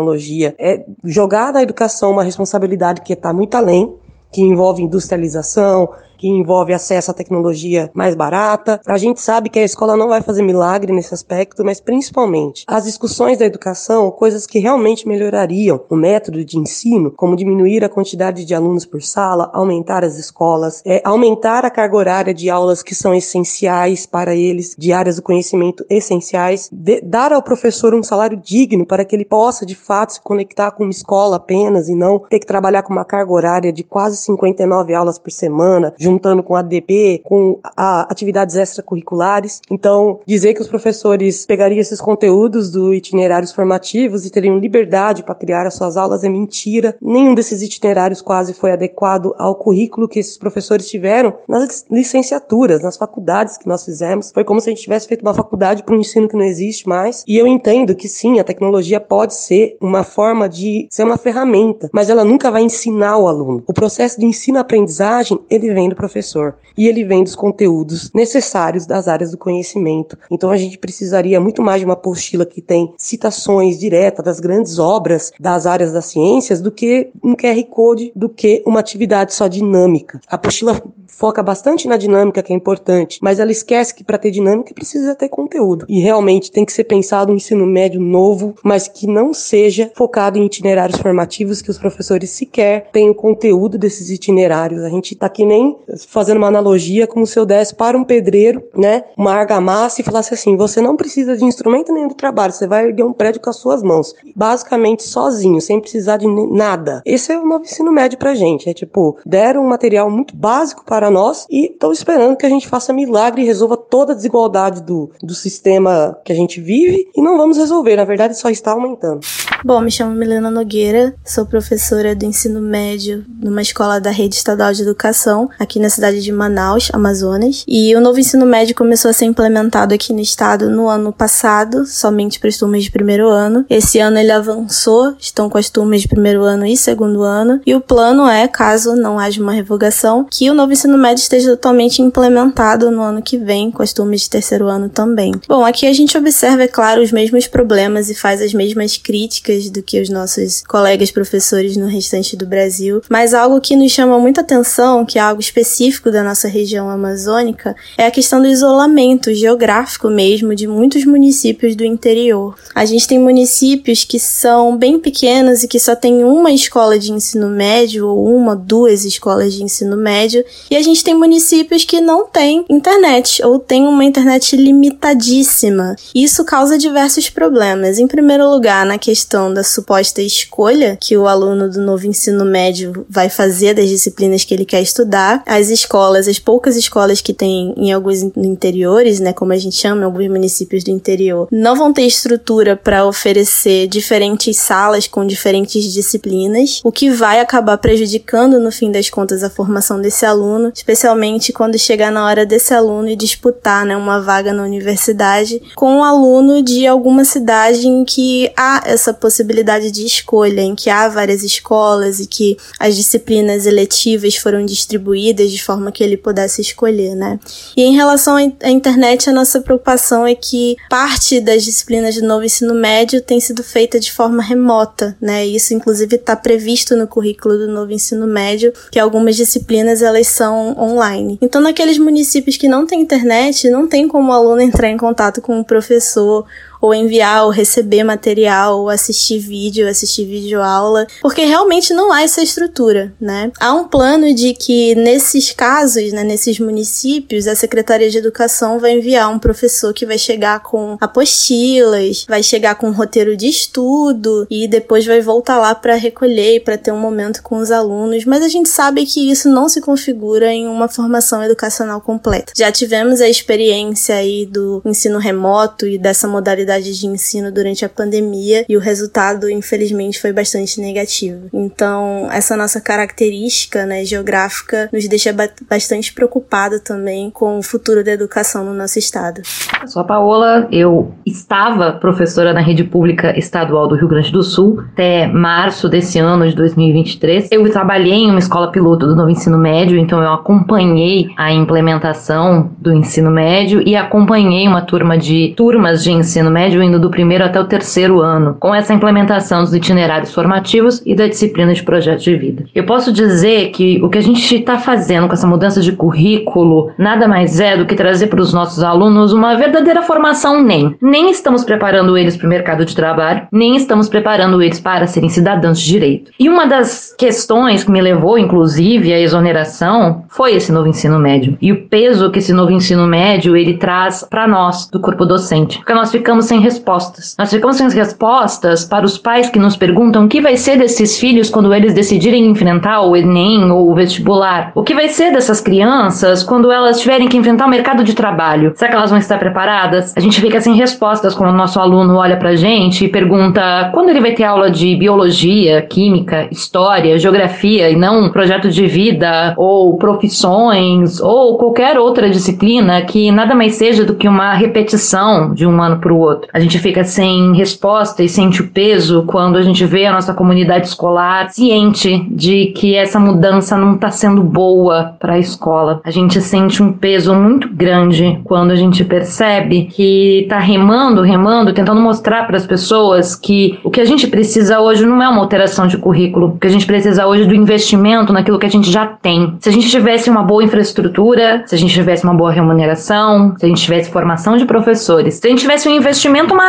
é jogar na educação uma responsabilidade que está muito além que envolve industrialização, que envolve acesso à tecnologia mais barata. A gente sabe que a escola não vai fazer milagre nesse aspecto, mas principalmente as discussões da educação, coisas que realmente melhorariam o método de ensino, como diminuir a quantidade de alunos por sala, aumentar as escolas, é, aumentar a carga horária de aulas que são essenciais para eles, de áreas do conhecimento essenciais, de, dar ao professor um salário digno para que ele possa de fato se conectar com uma escola apenas e não ter que trabalhar com uma carga horária de quase 59 aulas por semana, juntando com ADP, com a, atividades extracurriculares. Então, dizer que os professores pegariam esses conteúdos do itinerários formativos e teriam liberdade para criar as suas aulas é mentira. Nenhum desses itinerários quase foi adequado ao currículo que esses professores tiveram nas licenciaturas, nas faculdades que nós fizemos. Foi como se a gente tivesse feito uma faculdade para um ensino que não existe mais. E eu entendo que sim, a tecnologia pode ser uma forma de ser uma ferramenta, mas ela nunca vai ensinar o aluno. O processo de ensino-aprendizagem, ele vem professor e ele vem dos conteúdos necessários das áreas do conhecimento. Então a gente precisaria muito mais de uma apostila que tem citações diretas das grandes obras das áreas das ciências do que um QR Code, do que uma atividade só dinâmica. A apostila foca bastante na dinâmica, que é importante, mas ela esquece que para ter dinâmica precisa ter conteúdo. E realmente tem que ser pensado um ensino médio novo, mas que não seja focado em itinerários formativos que os professores sequer têm o conteúdo desses itinerários. A gente tá que nem fazendo uma analogia como se eu desse para um pedreiro, né, uma argamassa e falasse assim: você não precisa de instrumento nenhum do trabalho, você vai erguer um prédio com as suas mãos, basicamente sozinho, sem precisar de nada. Esse é o novo ensino médio pra gente. É tipo, deram um material muito básico para nós e estão esperando que a gente faça milagre e resolva toda a desigualdade do, do sistema que a gente vive e não vamos resolver, na verdade só está aumentando. Bom, me chamo Milena Nogueira, sou professora do ensino médio numa escola da Rede Estadual de Educação, aqui na cidade de Manaus, Amazonas. E o novo ensino médio começou a ser implementado aqui no estado no ano passado, somente para as turmas de primeiro ano. Esse ano ele avançou, estão com as turmas de primeiro ano e segundo ano. E o plano é, caso não haja uma revogação, que o novo ensino médio esteja totalmente implementado no ano que vem, com as turmas de terceiro ano também. Bom, aqui a gente observa, é claro, os mesmos problemas e faz as mesmas críticas do que os nossos colegas professores no restante do Brasil, mas algo que nos chama muita atenção, que é algo específico da nossa região amazônica, é a questão do isolamento geográfico mesmo de muitos municípios do interior. A gente tem municípios que são bem pequenos e que só tem uma escola de ensino médio ou uma, duas escolas de ensino médio, e a gente tem municípios que não têm internet ou tem uma internet limitadíssima. Isso causa diversos problemas. Em primeiro lugar, na questão da suposta escolha que o aluno do novo ensino médio vai fazer das disciplinas que ele quer estudar. As escolas, as poucas escolas que tem em alguns interiores, né, como a gente chama, em alguns municípios do interior, não vão ter estrutura para oferecer diferentes salas com diferentes disciplinas, o que vai acabar prejudicando no fim das contas a formação desse aluno, especialmente quando chegar na hora desse aluno e disputar, né, uma vaga na universidade com um aluno de alguma cidade em que há essa possibilidade de escolha, em que há várias escolas e que as disciplinas eletivas foram distribuídas de forma que ele pudesse escolher, né? E em relação à internet, a nossa preocupação é que parte das disciplinas do novo ensino médio tem sido feita de forma remota, né? Isso inclusive está previsto no currículo do novo ensino médio, que algumas disciplinas elas são online. Então, naqueles municípios que não tem internet, não tem como o aluno entrar em contato com o professor ou enviar ou receber material, ou assistir vídeo, assistir vídeo aula, porque realmente não há essa estrutura, né? Há um plano de que nesses casos, né, nesses municípios, a Secretaria de Educação vai enviar um professor que vai chegar com apostilas, vai chegar com um roteiro de estudo e depois vai voltar lá para recolher para ter um momento com os alunos, mas a gente sabe que isso não se configura em uma formação educacional completa. Já tivemos a experiência aí do ensino remoto e dessa modalidade de ensino durante a pandemia e o resultado, infelizmente, foi bastante negativo. Então, essa nossa característica né, geográfica nos deixa bastante preocupada também com o futuro da educação no nosso estado. Eu sou a Paola, eu estava professora na rede pública estadual do Rio Grande do Sul até março desse ano de 2023. Eu trabalhei em uma escola piloto do novo ensino médio, então eu acompanhei a implementação do ensino médio e acompanhei uma turma de turmas de ensino médio indo do primeiro até o terceiro ano, com essa implementação dos itinerários formativos e da disciplina de projeto de vida. Eu posso dizer que o que a gente está fazendo com essa mudança de currículo nada mais é do que trazer para os nossos alunos uma verdadeira formação NEM. Nem estamos preparando eles para o mercado de trabalho, nem estamos preparando eles para serem cidadãos de direito. E uma das questões que me levou, inclusive, à exoneração foi esse novo ensino médio e o peso que esse novo ensino médio ele traz para nós do corpo docente, porque nós ficamos sem respostas. Nós ficamos sem respostas para os pais que nos perguntam o que vai ser desses filhos quando eles decidirem enfrentar o Enem ou o vestibular. O que vai ser dessas crianças quando elas tiverem que enfrentar o mercado de trabalho? Será que elas vão estar preparadas? A gente fica sem respostas quando o nosso aluno olha pra gente e pergunta quando ele vai ter aula de biologia, química, história, geografia e não projeto de vida ou profissões ou qualquer outra disciplina que nada mais seja do que uma repetição de um ano para o outro. A gente fica sem resposta e sente o peso quando a gente vê a nossa comunidade escolar ciente de que essa mudança não está sendo boa para a escola. A gente sente um peso muito grande quando a gente percebe que está remando, remando, tentando mostrar para as pessoas que o que a gente precisa hoje não é uma alteração de currículo, o que a gente precisa hoje é do investimento naquilo que a gente já tem. Se a gente tivesse uma boa infraestrutura, se a gente tivesse uma boa remuneração, se a gente tivesse formação de professores, se a gente tivesse um investimento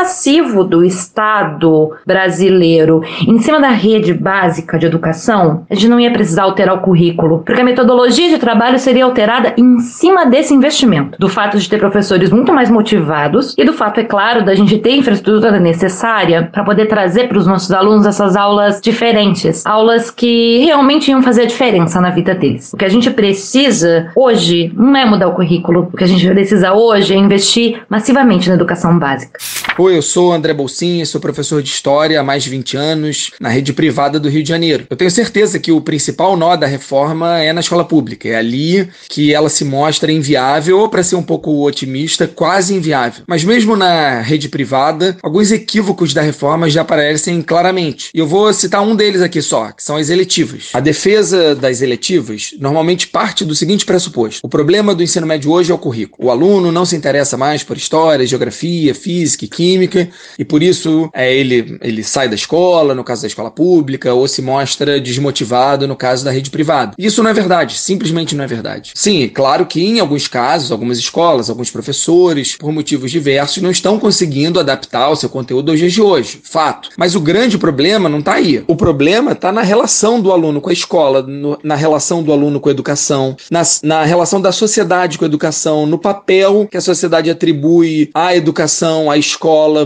massivo do Estado brasileiro em cima da rede básica de educação, a gente não ia precisar alterar o currículo, porque a metodologia de trabalho seria alterada em cima desse investimento, do fato de ter professores muito mais motivados e do fato, é claro, da gente ter infraestrutura necessária para poder trazer para os nossos alunos essas aulas diferentes, aulas que realmente iam fazer a diferença na vida deles. O que a gente precisa hoje não é mudar o currículo, o que a gente precisa hoje é investir massivamente na educação básica. Oi, eu sou André Bolsinha, sou professor de História há mais de 20 anos na rede privada do Rio de Janeiro. Eu tenho certeza que o principal nó da reforma é na escola pública. É ali que ela se mostra inviável, ou para ser um pouco otimista, quase inviável. Mas mesmo na rede privada, alguns equívocos da reforma já aparecem claramente. E eu vou citar um deles aqui só, que são as eletivas. A defesa das eletivas normalmente parte do seguinte pressuposto: o problema do ensino médio hoje é o currículo. O aluno não se interessa mais por história, geografia, física e química, e por isso é, ele, ele sai da escola, no caso da escola pública, ou se mostra desmotivado no caso da rede privada. Isso não é verdade, simplesmente não é verdade. Sim, claro que em alguns casos, algumas escolas, alguns professores, por motivos diversos, não estão conseguindo adaptar o seu conteúdo aos dias de hoje. Fato. Mas o grande problema não está aí. O problema está na relação do aluno com a escola, no, na relação do aluno com a educação, na, na relação da sociedade com a educação, no papel que a sociedade atribui à educação, à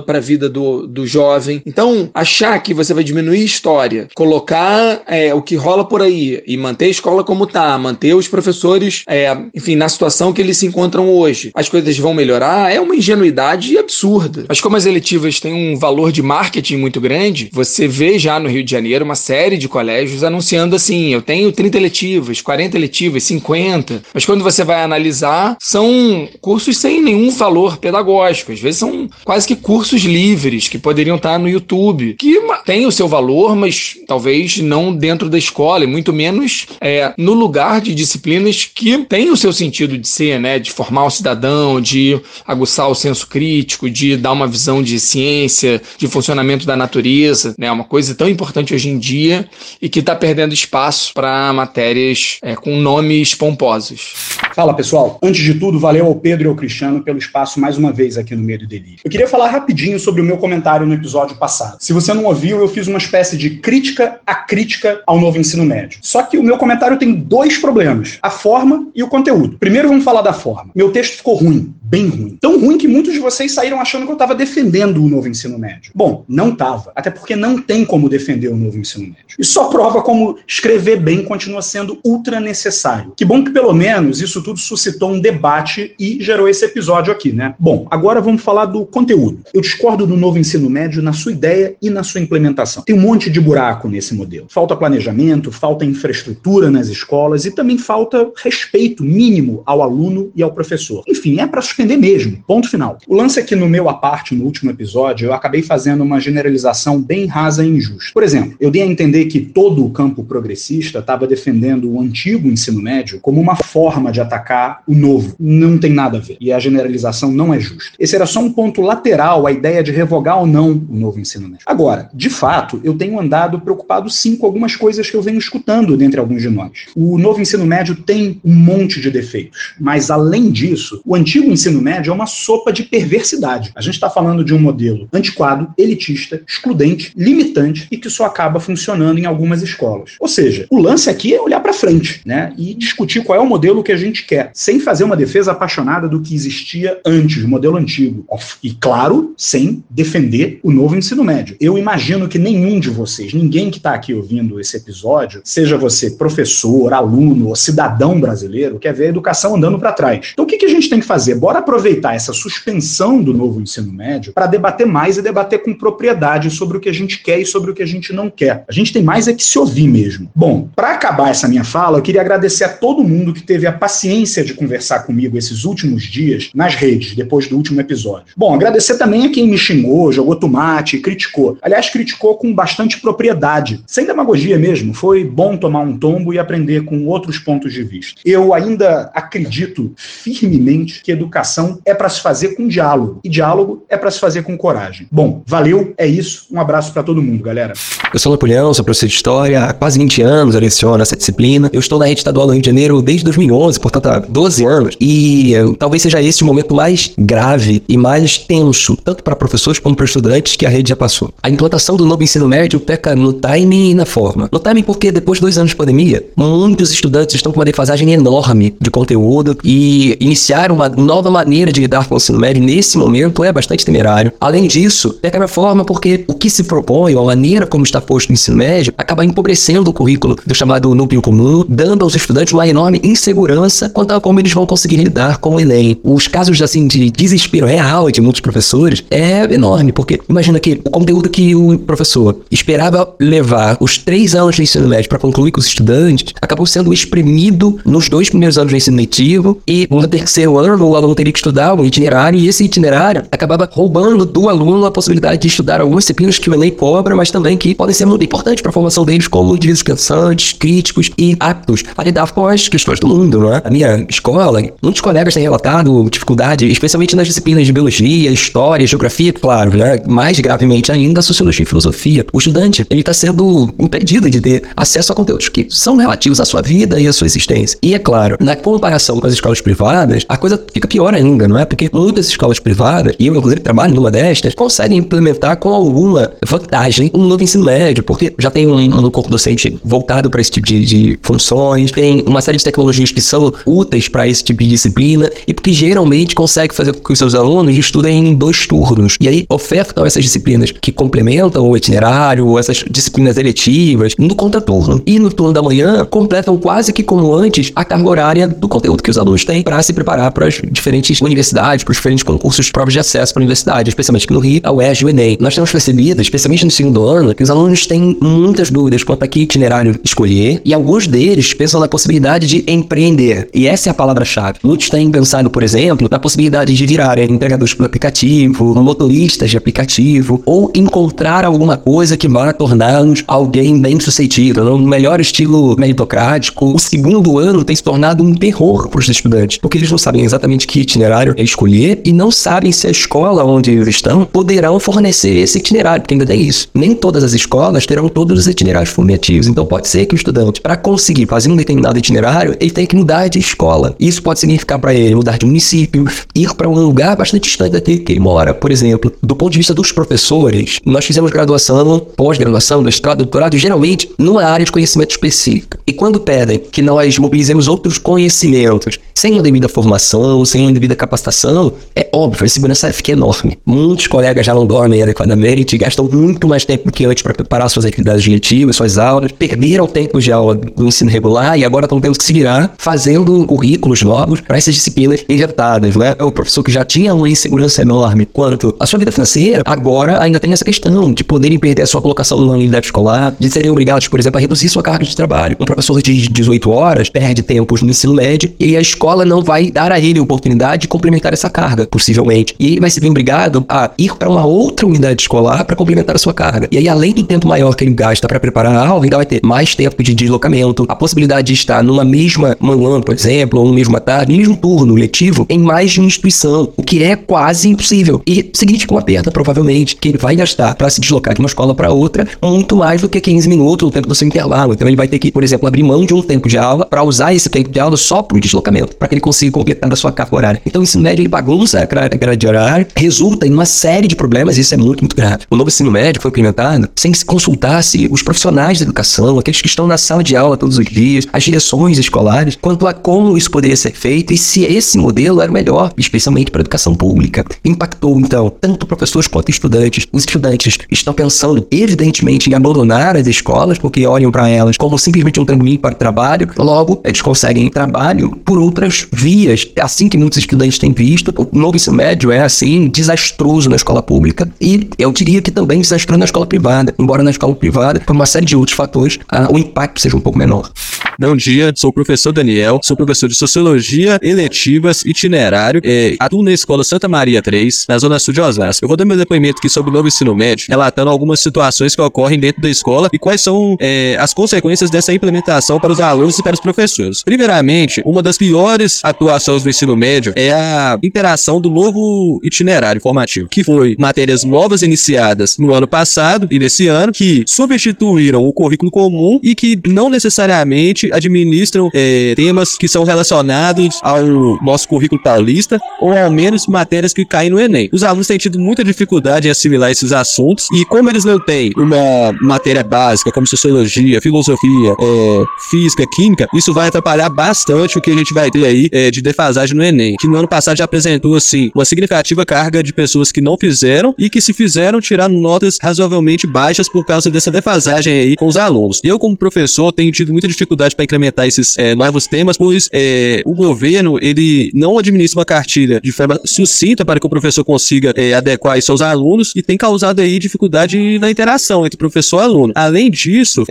para a vida do, do jovem. Então, achar que você vai diminuir história, colocar é, o que rola por aí e manter a escola como tá, manter os professores, é, enfim, na situação que eles se encontram hoje, as coisas vão melhorar, é uma ingenuidade absurda. Mas como as eletivas têm um valor de marketing muito grande, você vê já no Rio de Janeiro uma série de colégios anunciando assim: eu tenho 30 eletivas, 40 eletivas, 50. Mas quando você vai analisar, são cursos sem nenhum valor pedagógico. Às vezes são quase que cursos livres que poderiam estar no YouTube, que tem o seu valor, mas talvez não dentro da escola, e muito menos é, no lugar de disciplinas que têm o seu sentido de ser, né? De formar o cidadão, de aguçar o senso crítico, de dar uma visão de ciência, de funcionamento da natureza, né? Uma coisa tão importante hoje em dia e que está perdendo espaço para matérias é, com nomes pomposos. Fala pessoal, antes de tudo, valeu ao Pedro e ao Cristiano pelo espaço mais uma vez aqui no Medo e Delírio. Eu queria falar rapidinho sobre o meu comentário no episódio passado. Se você não ouviu, eu fiz uma espécie de crítica à crítica ao novo ensino médio. Só que o meu comentário tem dois problemas: a forma e o conteúdo. Primeiro vamos falar da forma. Meu texto ficou ruim bem ruim. Tão ruim que muitos de vocês saíram achando que eu estava defendendo o novo ensino médio. Bom, não estava. Até porque não tem como defender o novo ensino médio. E só prova como escrever bem continua sendo ultra necessário. Que bom que pelo menos isso tudo suscitou um debate e gerou esse episódio aqui, né? Bom, agora vamos falar do conteúdo. Eu discordo do novo ensino médio na sua ideia e na sua implementação. Tem um monte de buraco nesse modelo. Falta planejamento, falta infraestrutura nas escolas e também falta respeito mínimo ao aluno e ao professor. Enfim, é para suspender mesmo. Ponto final. O lance é que no meu aparte, no último episódio, eu acabei fazendo uma generalização bem rasa e injusta. Por exemplo, eu dei a entender que todo o campo progressista estava defendendo o antigo ensino médio como uma forma de atacar o novo. Não tem nada a ver. E a generalização não é justa. Esse era só um ponto lateral à ideia de revogar ou não o novo ensino médio. Agora, de fato, eu tenho andado preocupado sim com algumas coisas que eu venho escutando dentre alguns de nós. O novo ensino médio tem um monte de defeitos, mas além disso, o antigo ensino médio é uma sopa de perversidade. A gente está falando de um modelo antiquado, elitista, excludente, limitante e que só acaba funcionando em algumas escolas. Ou seja, o lance aqui é olhar para frente, né, e discutir qual é o modelo que a gente quer, sem fazer uma defesa apaixonada do que existia antes, o modelo antigo. E claro, sem defender o novo ensino médio. Eu imagino que nenhum de vocês, ninguém que está aqui ouvindo esse episódio, seja você professor, aluno ou cidadão brasileiro, quer ver a educação andando para trás. Então o que, que a gente tem que fazer? Bora aproveitar essa suspensão do novo ensino médio para debater mais e debater com propriedade sobre o que a gente quer e sobre o que a gente não quer. A gente tem mais é que se ouvir mesmo. Bom, para acabar essa minha fala, eu queria agradecer a todo mundo que teve a paciência de conversar comigo esses últimos dias nas redes, depois do último episódio. Bom, agradecer também a quem me xingou, jogou tomate, criticou. Aliás, criticou com bastante propriedade, sem demagogia mesmo. Foi bom tomar um tombo e aprender com outros pontos de vista. Eu ainda acredito firmemente que educação é para se fazer com diálogo, e diálogo é para se fazer com coragem. Bom, valeu, é isso. Um abraço para todo mundo, galera. Eu sou Napoleão, sou professor de História, há quase 20 anos eu leciono essa disciplina. Eu estou na rede estadual do Rio de Janeiro desde 2011, portanto há 12 anos, e uh, talvez seja esse o momento mais grave e mais tenso, tanto para professores como para estudantes, que a rede já passou. A implantação do novo ensino médio peca no timing e na forma. No timing porque depois de dois anos de pandemia, muitos estudantes estão com uma defasagem enorme de conteúdo e iniciar uma nova maneira de lidar com o ensino médio nesse momento é bastante temerário. Além disso, peca na forma porque o que se propõe, a maneira como está posto o ensino médio, acaba empobrecendo o currículo do chamado núcleo comum, dando aos estudantes uma enorme insegurança quanto a como eles vão conseguir lidar com o Enem. Os casos assim de desespero real de muitos professores é enorme, porque imagina que o conteúdo que o professor esperava levar os três anos de ensino médio para concluir com os estudantes acabou sendo exprimido nos dois primeiros anos do ensino letivo e no terceiro ano o aluno teria que estudar um itinerário e esse itinerário acabava roubando do aluno a possibilidade de estudar algumas disciplinas que o Enem cobra, mas também que podem ser muito importantes para a formação deles como indivíduos pensantes, críticos e aptos a lidar com as questões do mundo, não é? A minha escola, muitos colegas têm relatado dificuldade, especialmente nas disciplinas de biologia, história, geografia, claro, né? Mais gravemente ainda, sociologia e filosofia. O estudante, ele está sendo impedido de ter acesso a conteúdos que são relativos à sua vida e à sua existência. E é claro, na comparação com as escolas privadas, a coisa fica pior ainda, não é? Porque muitas escolas privadas, e eu inclusive trabalho numa destas, conseguem implementar com alguma vantagem um novo ensino médio, porque já tem um, um corpo docente voltado para esse tipo de, de funções, tem uma série de tecnologias que são úteis para esse tipo de disciplina, e porque geralmente consegue fazer com que os seus alunos estudem em dois turnos. E aí ofertam essas disciplinas que complementam o itinerário, essas disciplinas eletivas, no contraturno. E no turno da manhã, completam quase que como antes a carga horária do conteúdo que os alunos têm para se preparar para as diferentes universidades, para os diferentes concursos, provas de acesso para a universidade, especialmente aqui no Rio, a UERJ e o Enem. Nós temos percebido, especialmente no segundo ano, que os alunos têm muitas dúvidas quanto a que itinerário escolher, e alguns deles pensam na possibilidade de empreender. E essa é a palavra-chave. Muitos têm pensado, por exemplo, na possibilidade de virarem entregadores por aplicativo, motoristas de aplicativo, ou encontrar alguma coisa que vá torná-los alguém bem sucedido, no melhor estilo meritocrático. O segundo ano tem se tornado um terror para os estudantes, porque eles não sabem exatamente que itinerário escolher e não sabem se a escola onde eles estão poderão fornecer esse itinerário, porque ainda tem isso. Nem todas as escolas terão todos os itinerários formativos, então pode ser que o estudante, para conseguir fazer um determinado itinerário, ele tenha que mudar de escola. Isso pode significar para ele mudar de município, ir para um lugar bastante distante daquele que ele mora. Por exemplo, do ponto de vista dos professores, nós fizemos graduação, pós-graduação, mestrado, doutorado, geralmente numa área de conhecimento específica. E quando pedem que nós mobilizemos outros conhecimentos, sem uma devida formação, sem uma devida capacitação, é óbvio, a segurança fica enorme. Muitos colegas já não dormem adequadamente, gastam muito mais tempo que antes para preparar suas atividades diretivas, suas aulas, perderam tempo de aula do ensino regular e agora estão tendo que se virar fazendo currículos novos para essas disciplinas injetadas, né? O professor que já tinha uma insegurança enorme quanto à sua vida financeira, agora ainda tem essa questão de poderem perder a sua colocação numa unidade escolar, de serem obrigados, por exemplo, a reduzir sua carga de trabalho. Um professor de 18 horas perde tempos no ensino médio e a escola não vai dar a ele a oportunidade de complementar essa carga, possivelmente. E ele vai se ver obrigado a ir para uma outra unidade escolar para complementar a sua carga. E aí, além do tempo maior que ele gasta para preparar a aula, ainda vai ter mais tempo de deslocamento, a possibilidade de estar numa mesma manhã, por exemplo, ou no mesmo tarde, no mesmo turno letivo, em mais de uma instituição, o que é quase impossível. E significa uma perda, provavelmente, que ele vai gastar para se deslocar de uma escola para outra muito mais do que 15 minutos, o tempo do seu intervalo. Então ele vai ter que, por exemplo, abrir mão de um tempo de aula para usar esse tempo de aula só para o deslocamento, para que ele consiga completar a sua carga horária. Então o ensino médio ele bagunça grade horária, resulta em uma série de problemas e isso é muito, muito grave. O novo ensino médio foi implementado sem se consultar se os profissionais da educação, aqueles que estão na sala de aula todos os dias, as direções escolares, quanto a como isso poderia ser feito e se esse modelo era o melhor, especialmente para a educação pública. Impactou, então, tanto professores quanto estudantes. Os estudantes estão pensando, evidentemente, em abandonar as escolas, porque olham para elas como simplesmente um trampolim para o trabalho. Logo, eles conseguem trabalho por outras vias. Assim que muitos estudantes têm visto. O novo ensino médio é, assim, desastroso na escola pública. E eu diria que também desastroso na escola privada. Embora na escola privada, por uma série de outros fatores, uh, o impacto seja um pouco menor. Bom dia, sou o professor Daniel, sou professor de Sociologia, Eletivas, Itinerário, e atuo na Escola Santa Maria 3, na Zona Sul de Osasco. Eu vou dar meu depoimento aqui sobre o novo ensino médio, relatando algumas situações que ocorrem dentro da escola e quais são é, as consequências dessa implementação para os alunos e para os professores. Primeiramente, uma das piores atuações do ensino médio é a interação do novo itinerário formativo, que foi matérias novas iniciadas no ano passado e nesse ano, que substituíram o currículo comum e que não necessariamente administram é, temas que são relacionados ao nosso currículo paulista ou ao menos matérias que caem no Enem. Os alunos têm tido muita dificuldade em assimilar esses assuntos e como eles não têm uma matéria básica como sociologia, filosofia, é, física, química, isso vai atrapalhar bastante o que a gente vai ter aí é, de defasagem no Enem, que no ano passado já apresentou assim uma significativa carga de pessoas que não fizeram e que se fizeram tirar notas razoavelmente baixas por causa dessa defasagem aí com os alunos. Eu como professor tenho tido muita dificuldade para incrementar esses é, novos temas, pois é, o governo ele não administra uma cartilha de forma sucinta para que o professor consiga é, adequar isso aos alunos e tem causado aí dificuldade na interação entre professor e aluno. Além disso,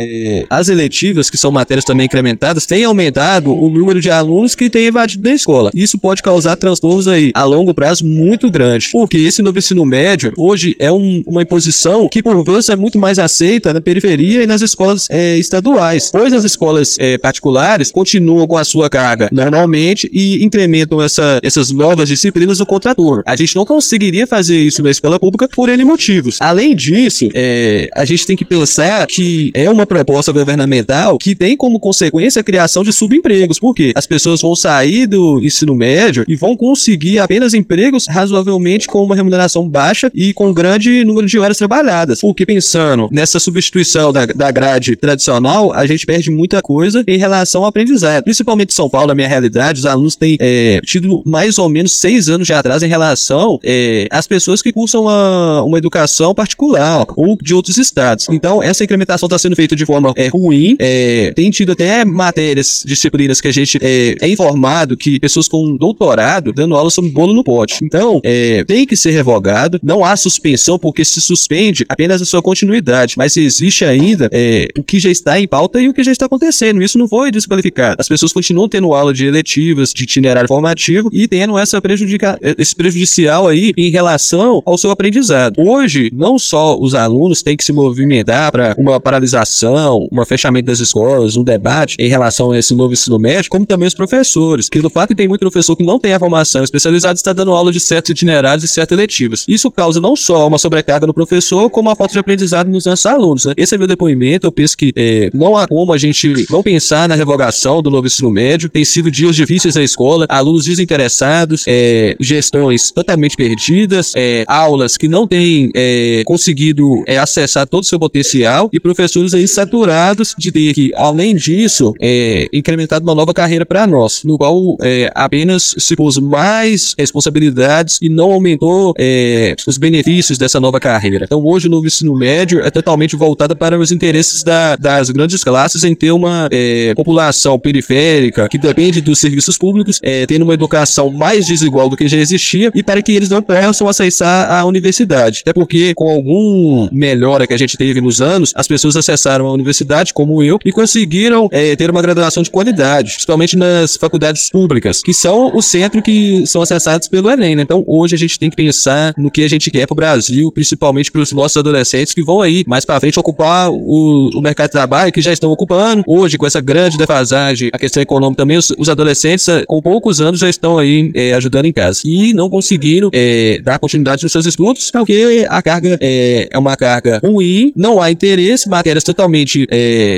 as eletivas, que são matérias também incrementadas, têm aumentado o número de alunos que têm evadido da escola. Isso pode causar transtornos aí a longo prazo muito grandes, porque esse novo ensino médio hoje é um, uma imposição que por vezes é muito mais aceita na periferia e nas escolas é, estaduais, pois as escolas é, particulares continuam com a sua carga normalmente e incrementam essa, essas novas disciplinas no contraturno. A gente não conseguiria fazer isso na escola pública por N motivos. Além disso, é, a gente tem que pensar que é uma proposta governamental que tem como consequência a criação de subempregos, porque as pessoas vão sair do ensino médio e vão conseguir apenas empregos razoavelmente com uma remuneração baixa e com grande número de horas trabalhadas. Porque pensando nessa substituição da, da grade tradicional, a gente perde muita coisa em relação ao aprendizado. Principalmente em São Paulo, na minha realidade, os alunos têm é, tido mais ou menos seis anos de atraso em relação é, às pessoas que cursam uma, uma educação particular ou de outros estados. Então, essa incrementação está sendo feita de forma é, ruim. É, tem tido até matérias, disciplinas que a gente é, é, informado que pessoas com doutorado dando aula sobre bolo no pote. Então, é, tem que ser revogado. Não há suspensão, porque se suspende apenas a sua continuidade. Mas existe ainda é, o que já está em pauta e o que já está acontecendo. Isso não foi desqualificado. As pessoas continuam tendo aula de eletivas, de itinerário formativo e tendo essa prejudica esse prejudicial aí em relação ao seu aprendizado. Hoje, não só os alunos têm que se movimentar para uma paralisação, um fechamento das escolas, um debate em relação a esse novo ensino médio, como também os professores, que do fato tem muito professor que não tem a formação especializada está dando aula de certos itinerários e certas letivas. Isso causa não só uma sobrecarga no professor, como uma falta de aprendizado nos nossos alunos. Né? Esse é meu depoimento. Eu penso que é, não há como a gente não pensar na revogação do novo ensino médio. Tem sido dias difíceis na escola, alunos desinteressados, é, gestões totalmente perdidas, é, aulas que não têm é, conseguido é, acessar todo o seu potencial e professores aí saturados de ter que, além disso, é, incrementado uma nova carreira para nós, no qual apenas se pôs mais responsabilidades e não aumentou é, os benefícios dessa nova carreira. Então, hoje o novo ensino médio é totalmente voltado para os interesses da, das grandes classes em ter uma é, população periférica que depende dos serviços públicos, é, tendo uma educação mais desigual do que já existia e para que eles não possam acessar a universidade. Até porque, com algum melhora que a gente teve nos anos, as pessoas acessaram a universidade, como eu, e conseguiram é, ter uma graduação de qualidade, principalmente nas faculdades públicas, que são o centro que são acessados pelo Enem. Né? Então, hoje a gente tem que pensar no que a gente quer para o Brasil, principalmente para os nossos adolescentes que vão aí mais para frente ocupar o, o, mercado de trabalho, que já estão ocupando. Hoje, com essa grande defasagem, a questão econômica também, os, os adolescentes, eh, com poucos anos, já estão aí é, ajudando em casa. E não conseguiram é, dar continuidade nos seus estudos, porque a carga é, é uma carga ruim, não há interesse, matérias totalmente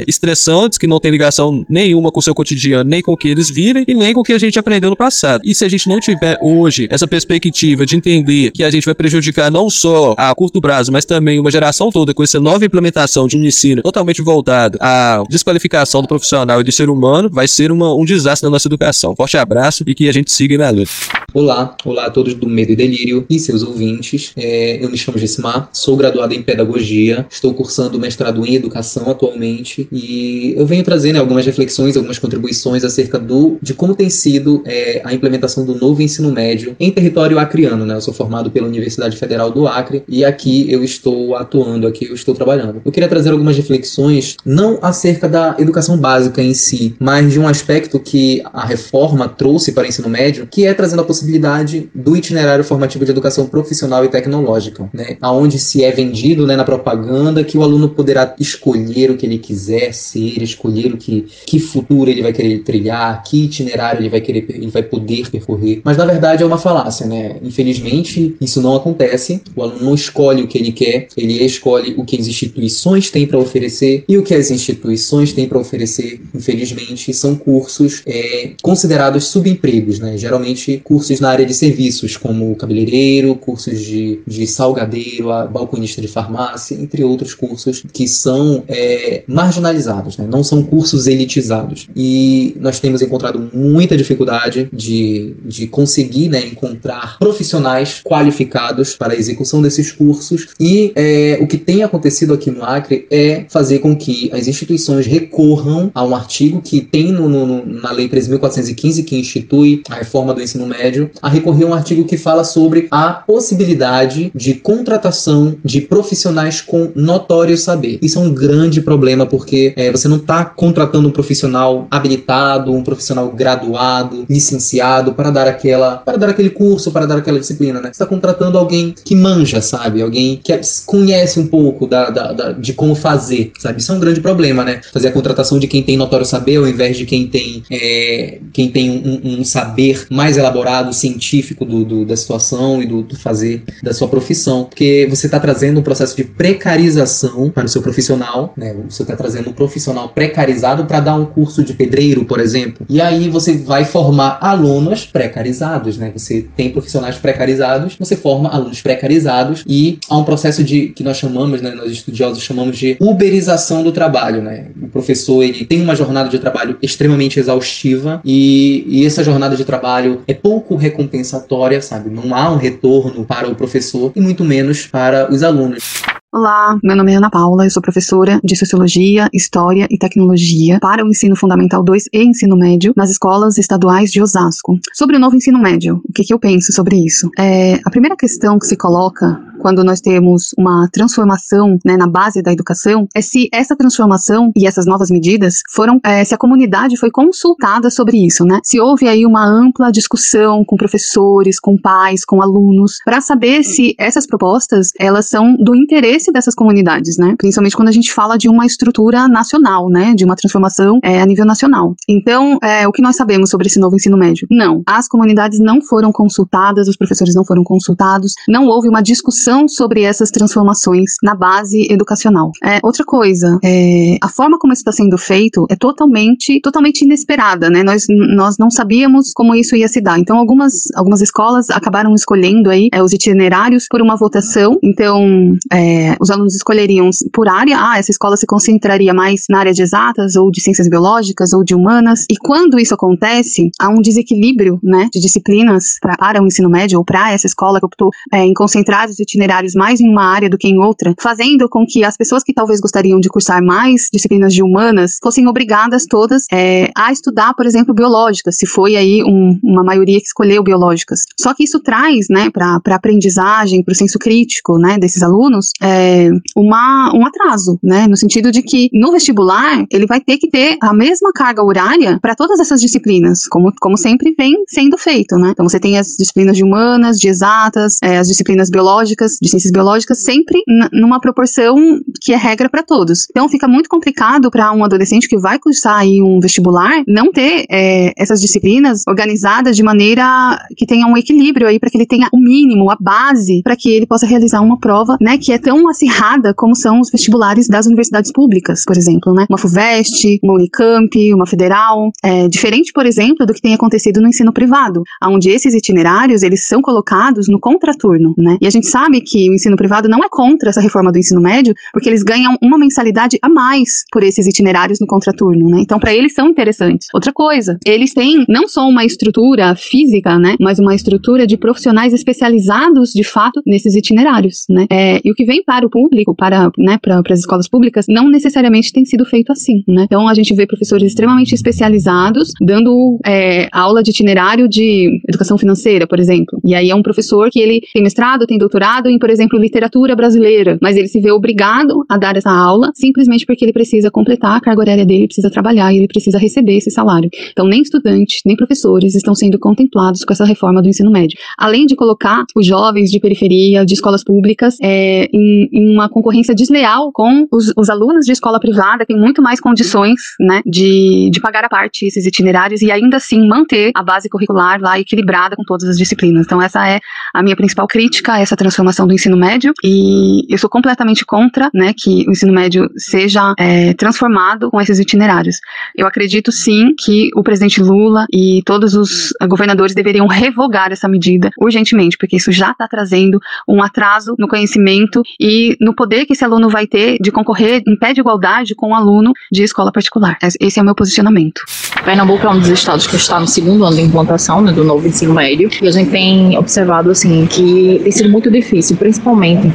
estressantes, que não tem ligação nenhuma com o seu cotidiano, nem com o que eles vivem, e nem com o que a gente aprendeu no passado. E se a gente não tiver hoje essa perspectiva de entender que a gente vai prejudicar não só a curto prazo, mas também uma geração toda com essa nova implementação de um ensino totalmente voltado à desqualificação do profissional e do ser humano, vai ser uma, um desastre na nossa educação. Forte abraço e que a gente siga na luta. Olá, olá a todos do Medo e Delírio e seus ouvintes. É, eu me chamo Gessimar, sou graduado em Pedagogia, estou cursando mestrado em Educação atualmente e eu venho trazendo algumas reflexões, algumas contribuições acerca do de como tem sido é, a implementação do novo ensino médio em território acriano. Né? Eu sou formado pela Universidade Federal do Acre e aqui eu estou atuando, aqui eu estou trabalhando. Eu queria trazer algumas reflexões, não acerca da educação básica em si, mas de um aspecto que a reforma trouxe para o ensino médio, que é trazendo a possibilidade possibilidade do itinerário formativo de educação profissional e tecnológica, né? Aonde se é vendido, né, na propaganda que o aluno poderá escolher o que ele quiser ser, escolher o que que futuro ele vai querer trilhar, que itinerário ele vai querer, ele vai poder percorrer. Mas na verdade é uma falácia, né? Infelizmente isso não acontece. O aluno não escolhe o que ele quer, ele escolhe o que as instituições têm para oferecer e o que as instituições têm para oferecer, infelizmente, são cursos é, considerados subempregos, né? Geralmente cursos cursos na área de serviços, como cabeleireiro, cursos de, de salgadeiro, balconista de farmácia, entre outros cursos que são é, marginalizados, né? não são cursos elitizados. E nós temos encontrado muita dificuldade de, de conseguir né, encontrar profissionais qualificados para a execução desses cursos. E é, o que tem acontecido aqui no Acre é fazer com que as instituições recorram a um artigo que tem no, no, na Lei 3.415, que institui a reforma do ensino médio a recorrer a um artigo que fala sobre a possibilidade de contratação de profissionais com notório saber. Isso é um grande problema porque é, você não está contratando um profissional habilitado, um profissional graduado, licenciado para dar aquela, para dar aquele curso, para dar aquela disciplina, né? Você está contratando alguém que manja, sabe? Alguém que conhece um pouco da, da, da, de como fazer, sabe? Isso é um grande problema, né? Fazer a contratação de quem tem notório saber ao invés de quem tem, é, quem tem um, um saber mais elaborado lado científico do, do da situação e do, do, fazer da sua profissão, porque você está trazendo um processo de precarização para o seu profissional, né? Você está trazendo um profissional precarizado para dar um curso de pedreiro, por exemplo, e aí você vai formar alunos precarizados, né? Você tem profissionais precarizados, você forma alunos precarizados e há um processo de que nós chamamos, né? Nós estudiosos chamamos de uberização do trabalho, né? O professor ele tem uma jornada de trabalho extremamente exaustiva e, e essa jornada de trabalho é pouco recompensatória, sabe? Não há um retorno para o professor e muito menos para os alunos. Olá, meu nome é Ana Paula, eu sou professora de Sociologia, História e Tecnologia para o Ensino Fundamental 2 e Ensino Médio nas escolas estaduais de Osasco. Sobre o novo ensino médio, o que, que eu penso sobre isso? É, a primeira questão que se coloca quando nós temos uma transformação né, na base da educação é se essa transformação e essas novas medidas foram, é, se a comunidade foi consultada sobre isso, né? Se houve aí uma ampla discussão com professores, com pais, com alunos, para saber se essas propostas elas são do interesse dessas comunidades, né? Principalmente quando a gente fala de uma estrutura nacional, né? De uma transformação é, a nível nacional. Então, é, o que nós sabemos sobre esse novo ensino médio? Não, as comunidades não foram consultadas, os professores não foram consultados, não houve uma discussão sobre essas transformações na base educacional. É, outra coisa, é, a forma como isso está sendo feito é totalmente, totalmente inesperada, né? Nós, nós não sabíamos como isso ia se dar. Então, algumas, algumas escolas acabaram escolhendo aí é, os itinerários por uma votação. Então, é, os alunos escolheriam por área. Ah, essa escola se concentraria mais na área de exatas ou de ciências biológicas ou de humanas. E quando isso acontece, há um desequilíbrio, né, de disciplinas pra, para o ensino médio ou para essa escola que optou é, em concentrar os itinerários mais em uma área do que em outra, fazendo com que as pessoas que talvez gostariam de cursar mais disciplinas de humanas fossem obrigadas todas é, a estudar, por exemplo, biológicas, se foi aí um, uma maioria que escolheu biológicas. Só que isso traz, né, para a aprendizagem, para o senso crítico, né, desses alunos, é, uma, um atraso, né, no sentido de que no vestibular ele vai ter que ter a mesma carga horária para todas essas disciplinas, como, como sempre vem sendo feito, né. Então você tem as disciplinas de humanas, de exatas, é, as disciplinas biológicas, de ciências biológicas, sempre numa proporção que é regra para todos. Então fica muito complicado para um adolescente que vai cursar aí um vestibular não ter é, essas disciplinas organizadas de maneira que tenha um equilíbrio aí para que ele tenha o mínimo, a base para que ele possa realizar uma prova, né, que é tão acirrada como são os vestibulares das universidades públicas, por exemplo, né, uma Fuvest, uma Unicamp, uma Federal, é diferente, por exemplo, do que tem acontecido no ensino privado, onde esses itinerários eles são colocados no contraturno, né, e a gente sabe que o ensino privado não é contra essa reforma do ensino médio, porque eles ganham uma mensalidade a mais por esses itinerários no contraturno, né, então para eles são interessantes. Outra coisa, eles têm não só uma estrutura física, né, mas uma estrutura de profissionais especializados de fato nesses itinerários, né? É, e o que vem para o público, para, né, as escolas públicas, não necessariamente tem sido feito assim, né? Então a gente vê professores extremamente especializados dando é, aula de itinerário de educação financeira, por exemplo. E aí é um professor que ele tem mestrado, tem doutorado em, por exemplo, literatura brasileira, mas ele se vê obrigado a dar essa aula simplesmente porque ele precisa completar a carga horária dele, precisa trabalhar e ele precisa receber esse salário. Então nem estudantes, nem professores estão sendo contemplados com essa reforma do ensino médio. Além de colocar os jovens de periferia, de escolas públicas, é, em, em, uma concorrência desleal com os, os, alunos de escola privada, que têm muito mais condições né, de, de pagar a parte esses itinerários e ainda assim manter a base curricular lá equilibrada com todas as disciplinas. Então, essa é a minha principal crítica a essa transformação do ensino médio e eu sou completamente contra né, que o ensino médio seja é, transformado com esses itinerários. Eu acredito sim que o presidente Lula e todos os governadores deveriam revogar essa medida urgentemente, porque isso já está trazendo um atraso no conhecimento e no poder que esse aluno vai ter de concorrer em pé de igualdade com o um aluno de escola particular. Esse é o meu posicionamento. Pernambuco é um dos estados que está no segundo ano de implantação né, do novo ensino médio e a gente tem observado assim que tem sido muito difícil, principalmente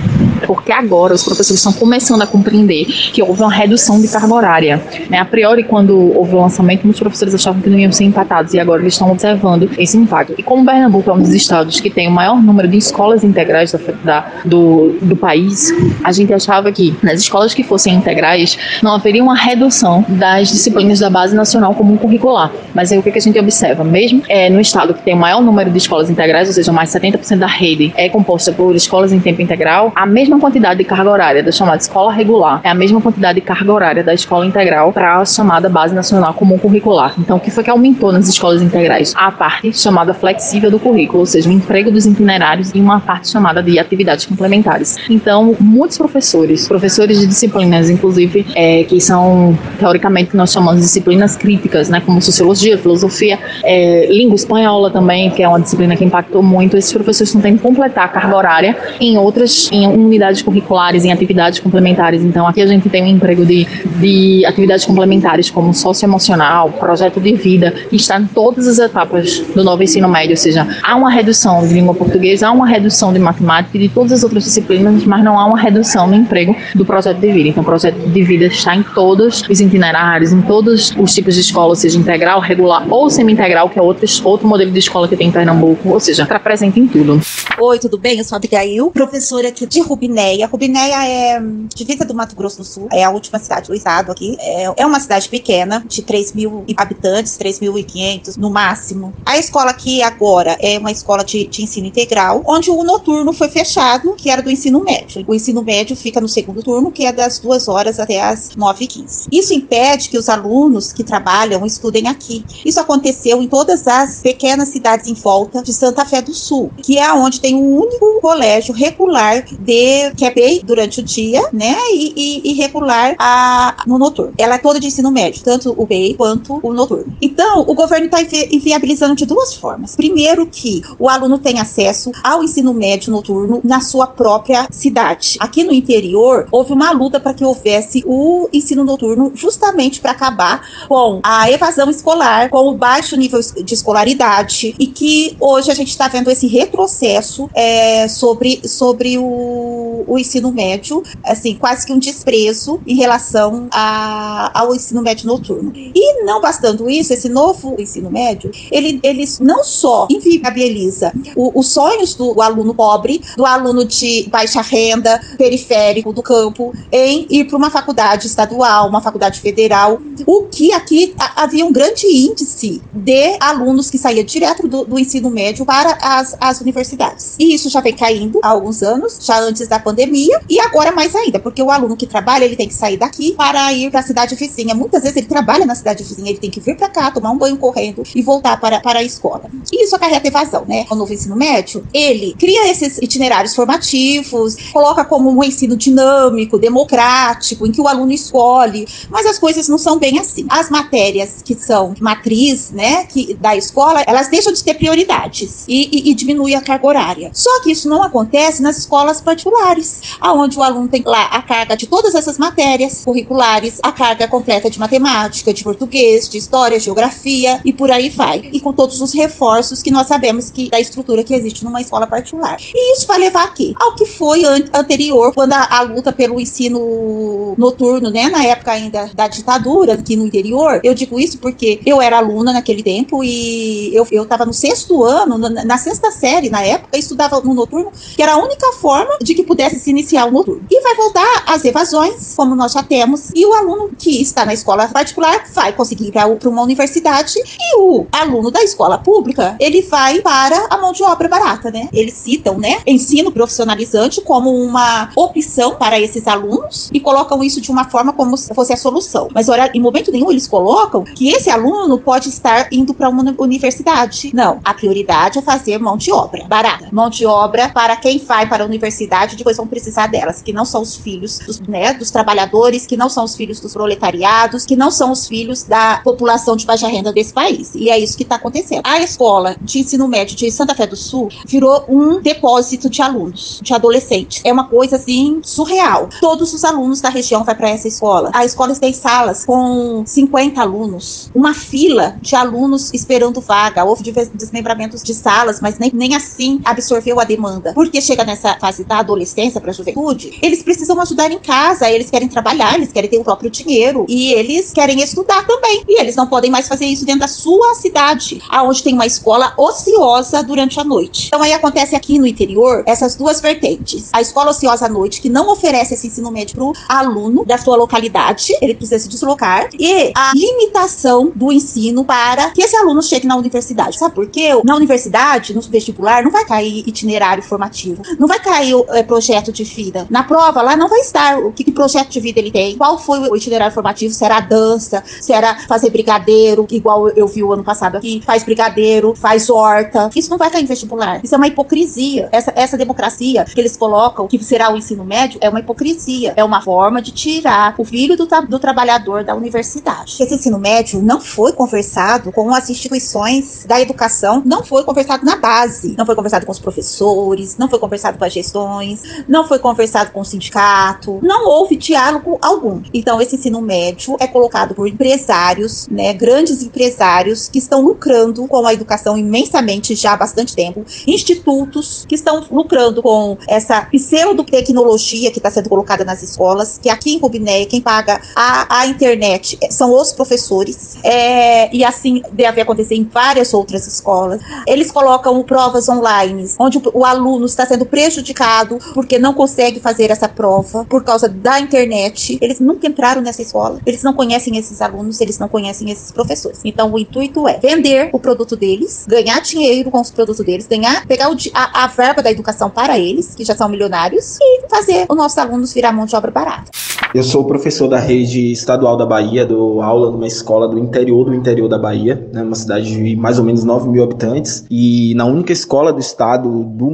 porque agora os professores estão começando a compreender que houve uma redução de carga horária. Né? A priori, quando houve o lançamento, muitos professores achavam que não iam ser empatados e agora eles estão observando esse impacto. E como Pernambuco é um dos estados que tem o maior número de escolas integrais da, da, do, do país, a gente achava que nas escolas que fossem integrais não haveria uma redução das disciplinas da base nacional comum curricular. Mas aí o que, a gente observa? Mesmo é, no estado que tem o maior número de escolas integrais, ou seja, mais de 70% da rede é composta por escolas em tempo integral, a mesma quantidade de carga horária da chamada escola regular é a mesma quantidade de carga horária da escola integral para a chamada base nacional comum curricular. Então, o que foi que aumentou nas escolas integrais? A parte chamada flexível do currículo, ou seja, o emprego dos itinerários e uma parte chamada de atividades complementares. Então, muitos professores, professores de disciplinas, inclusive, é, que são, teoricamente, nós chamamos de disciplinas críticas, né, como sociologia, filosofia, é, língua espanhola também, que é uma disciplina que impactou muito, esses professores estão tendo que completar a carga horária em outras, em unidades curriculares, em atividades complementares. Então, aqui a gente tem um emprego de, de atividades complementares, como socioemocional, projeto de vida, que está em todas as etapas do novo ensino médio, ou seja, há uma redução de língua portuguesa, há uma redução de matemática e de todas as outras disciplinas, mas não há uma redução no emprego do projeto de vida. Então, o projeto de vida está em todos os itinerários, em todos os tipos de escola, seja integral, regular ou semi-integral, que é outro, outro modelo de escola que tem em Pernambuco, ou seja, está presente em tudo. Oi, tudo bem? Eu sou a Abigail Abreu, professora aqui de Rubinéia. Rubinéia é divisa do Mato Grosso do Sul, é a última cidade do estado aqui. É, é uma cidade pequena, de 3 mil habitantes, 3.500 no máximo. A escola aqui agora é uma escola de, de ensino integral, onde o noturno foi fechado, que era do ensino médio. O ensino médio fica no segundo turno, que é das 2 horas até as 9h15. Isso impede que os alunos que trabalham estudem aqui. Isso aconteceu em todas as pequenas cidades em volta de Santa Fé do Sul, que é onde tem um único colégio regular de que é bem durante o dia, né, e, e, e regular a, no noturno. Ela é toda de ensino médio, tanto o BEI quanto o noturno. Então, o governo está inviabilizando de duas formas. Primeiro, que o aluno tem acesso ao ensino médio noturno na sua própria cidade. Aqui no interior, houve uma luta para que houvesse o ensino noturno justamente para acabar com a evasão escolar, com o baixo nível de escolaridade e que hoje a gente está vendo esse retrocesso é, sobre, sobre o, o ensino médio, assim, quase que um desprezo em relação a, ao ensino médio noturno. E não bastando isso, esse novo ensino médio, ele, ele não só inviabiliza os sonhos do aluno pobre, do aluno de baixa renda, periférico do campo, em ir para uma faculdade estadual, uma faculdade federal, o que aqui havia um grande índice de alunos que saía direto do, do ensino médio para as, as universidades. E isso já vem caindo há alguns anos, já antes da pandemia, e agora mais ainda, porque o aluno que trabalha, ele tem que sair daqui para ir para a cidade vizinha. Muitas vezes ele trabalha na cidade vizinha, ele tem que vir para cá, tomar um banho correndo e voltar para, para a escola. E isso acarreta evasão, né? O novo ensino médio, ele cria esses itinerários formativos, coloca como um ensino dinâmico, democrático, em que o aluno escolhe, mas as coisas não são bem assim. As matérias que são matriz, né, que, da escola, elas deixam de ter prioridades e, e, e diminui a carga horária. Só que isso não acontece nas escolas particulares, aonde o aluno tem lá a carga de todas essas matérias curriculares, a carga completa de matemática, de português, de história, geografia e por aí vai. E com todos os reforços que nós sabemos que da estrutura que existe numa escola particular. E isso vai levar aqui ao que foi an anterior, quando a, a, luta pelo ensino noturno, né, na época ainda da ditadura aqui no interior. Eu digo isso porque eu era aluna naquele tempo e eu eu estava no sexto ano, na, na, sexta série na época, estudava no noturno, que era a única forma de que pudesse se iniciar o noturno. E vai voltar as evasões, como nós já temos, e o aluno que está na escola particular vai conseguir ir para uma universidade e o aluno da escola pública, ele vai para a mão de obra barata, né? Eles citam, né, ensino profissionalizante como uma opção para esses alunos e colocam isso de uma forma como se fosse a solução. Mas olha, em momento nenhum eles colocam que esse aluno pode estar indo para uma universidade. Não, a prioridade é fazer mão de obra barata. Mão de obra para quem vai para a universidade, depois vão precisar delas, que não são os filhos dos, né, dos trabalhadores, que não são os filhos dos proletariados, que não são os filhos da população de baixa renda desse país. E é isso que está acontecendo. A escola de ensino médio de Santa Fé do Sul virou um depósito de alunos, de adolescentes. É uma coisa assim surreal. Todos os alunos da região vai para essa escola. A escola tem salas com 50 alunos, uma fila de alunos esperando vaga. Houve desmembramentos de salas, mas nem, nem assim absorveu a demanda. Porque chega nessa fase da adolescência para a juventude, eles precisam ajudar em casa, eles querem trabalhar, eles querem ter o próprio dinheiro e eles querem estudar também. E eles não podem mais fazer isso dentro da sua cidade, aonde tem uma escola ociosa durante a noite. Então aí acontece aqui no interior essas duas vertentes. A escola ociosa à noite, que não oferece esse ensino médio para o aluno da sua localidade, ele precisa se deslocar, e a limitação do ensino para que esse aluno chegue na universidade. Sabe por quê? Na universidade, no vestibular, não vai cair itinerário formativo, não vai cair é, projeto de vida. Na prova, lá não vai estar o que, que projeto de vida ele tem, qual foi o itinerário formativo, se era dança, se era fazer brigadeiro, igual eu vi o ano passado aqui, faz brigadeiro, faz horta. Isso não vai cair em vestibular. Isso é uma hipocrisia. Essa, essa democracia que eles colocam, que será o ensino médio, é uma hipocrisia. É uma forma de tirar o filho do, do trabalhador da universidade. Esse ensino médio não foi conversado com as instituições da educação, não foi conversado na base, não foi conversado com os professores, não foi conversado com as gestões, não foi conversado com o sindicato, não houve diálogo algum. Então, esse ensino médio é colocado por empresários, né, grandes empresários que estão lucrando com a educação imensamente já há bastante tempo, institutos que estão lucrando com essa pseudo-tecnologia que está sendo colocada nas escolas, que aqui em Rubiné, quem paga a, a internet são os professores, é, e assim deve acontecer em várias outras escolas. Eles colocam provas online, onde o, o aluno está sendo prejudicado porque não consegue fazer essa prova por causa da internet. Eles nunca entraram nessa escola, eles não conhecem esses alunos, eles não conhecem esses professores. Então o intuito é vender o produto deles, ganhar dinheiro com os produtos deles, ganhar, pegar o, a, a verba da educação para eles, que já são milionários, e fazer os nossos alunos virar mão de obra barata. Eu sou professor da rede estadual da Bahia, dou aula numa escola do interior do interior da Bahia, né, uma cidade de mais ou menos 9 mil habitantes, e na única escola do estado do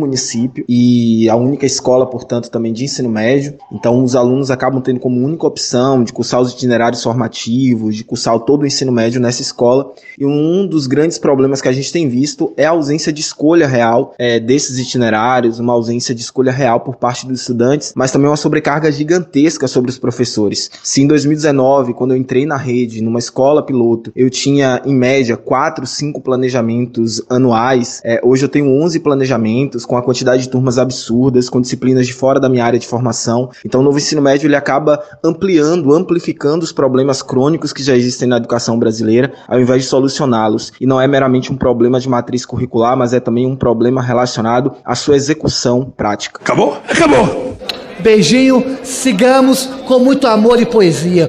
município, e a única escola, portanto, também de ensino médio. Então, os alunos acabam tendo como única opção de cursar os itinerários formativos, de cursar todo o ensino médio nessa escola. E um dos grandes problemas que a gente tem visto é a ausência de escolha real é, desses itinerários, uma ausência de escolha real por parte dos estudantes, mas também uma sobrecarga gigantesca sobre os professores. Se em 2019, quando eu entrei na rede, numa escola piloto, eu tinha em média 4, 5 planejamentos anuais, é, hoje eu tenho 11 planejamentos com a quantidade de turmas absurdas, com disciplinas de fora da minha área de formação. Então o novo ensino médio ele acaba ampliando, amplificando os problemas crônicos que já existem na educação brasileira, ao invés de solucioná-los. E não é meramente um problema de matriz curricular, mas é também um problema relacionado à sua execução prática. Acabou? Acabou! Beijinho, sigamos com muito amor e poesia.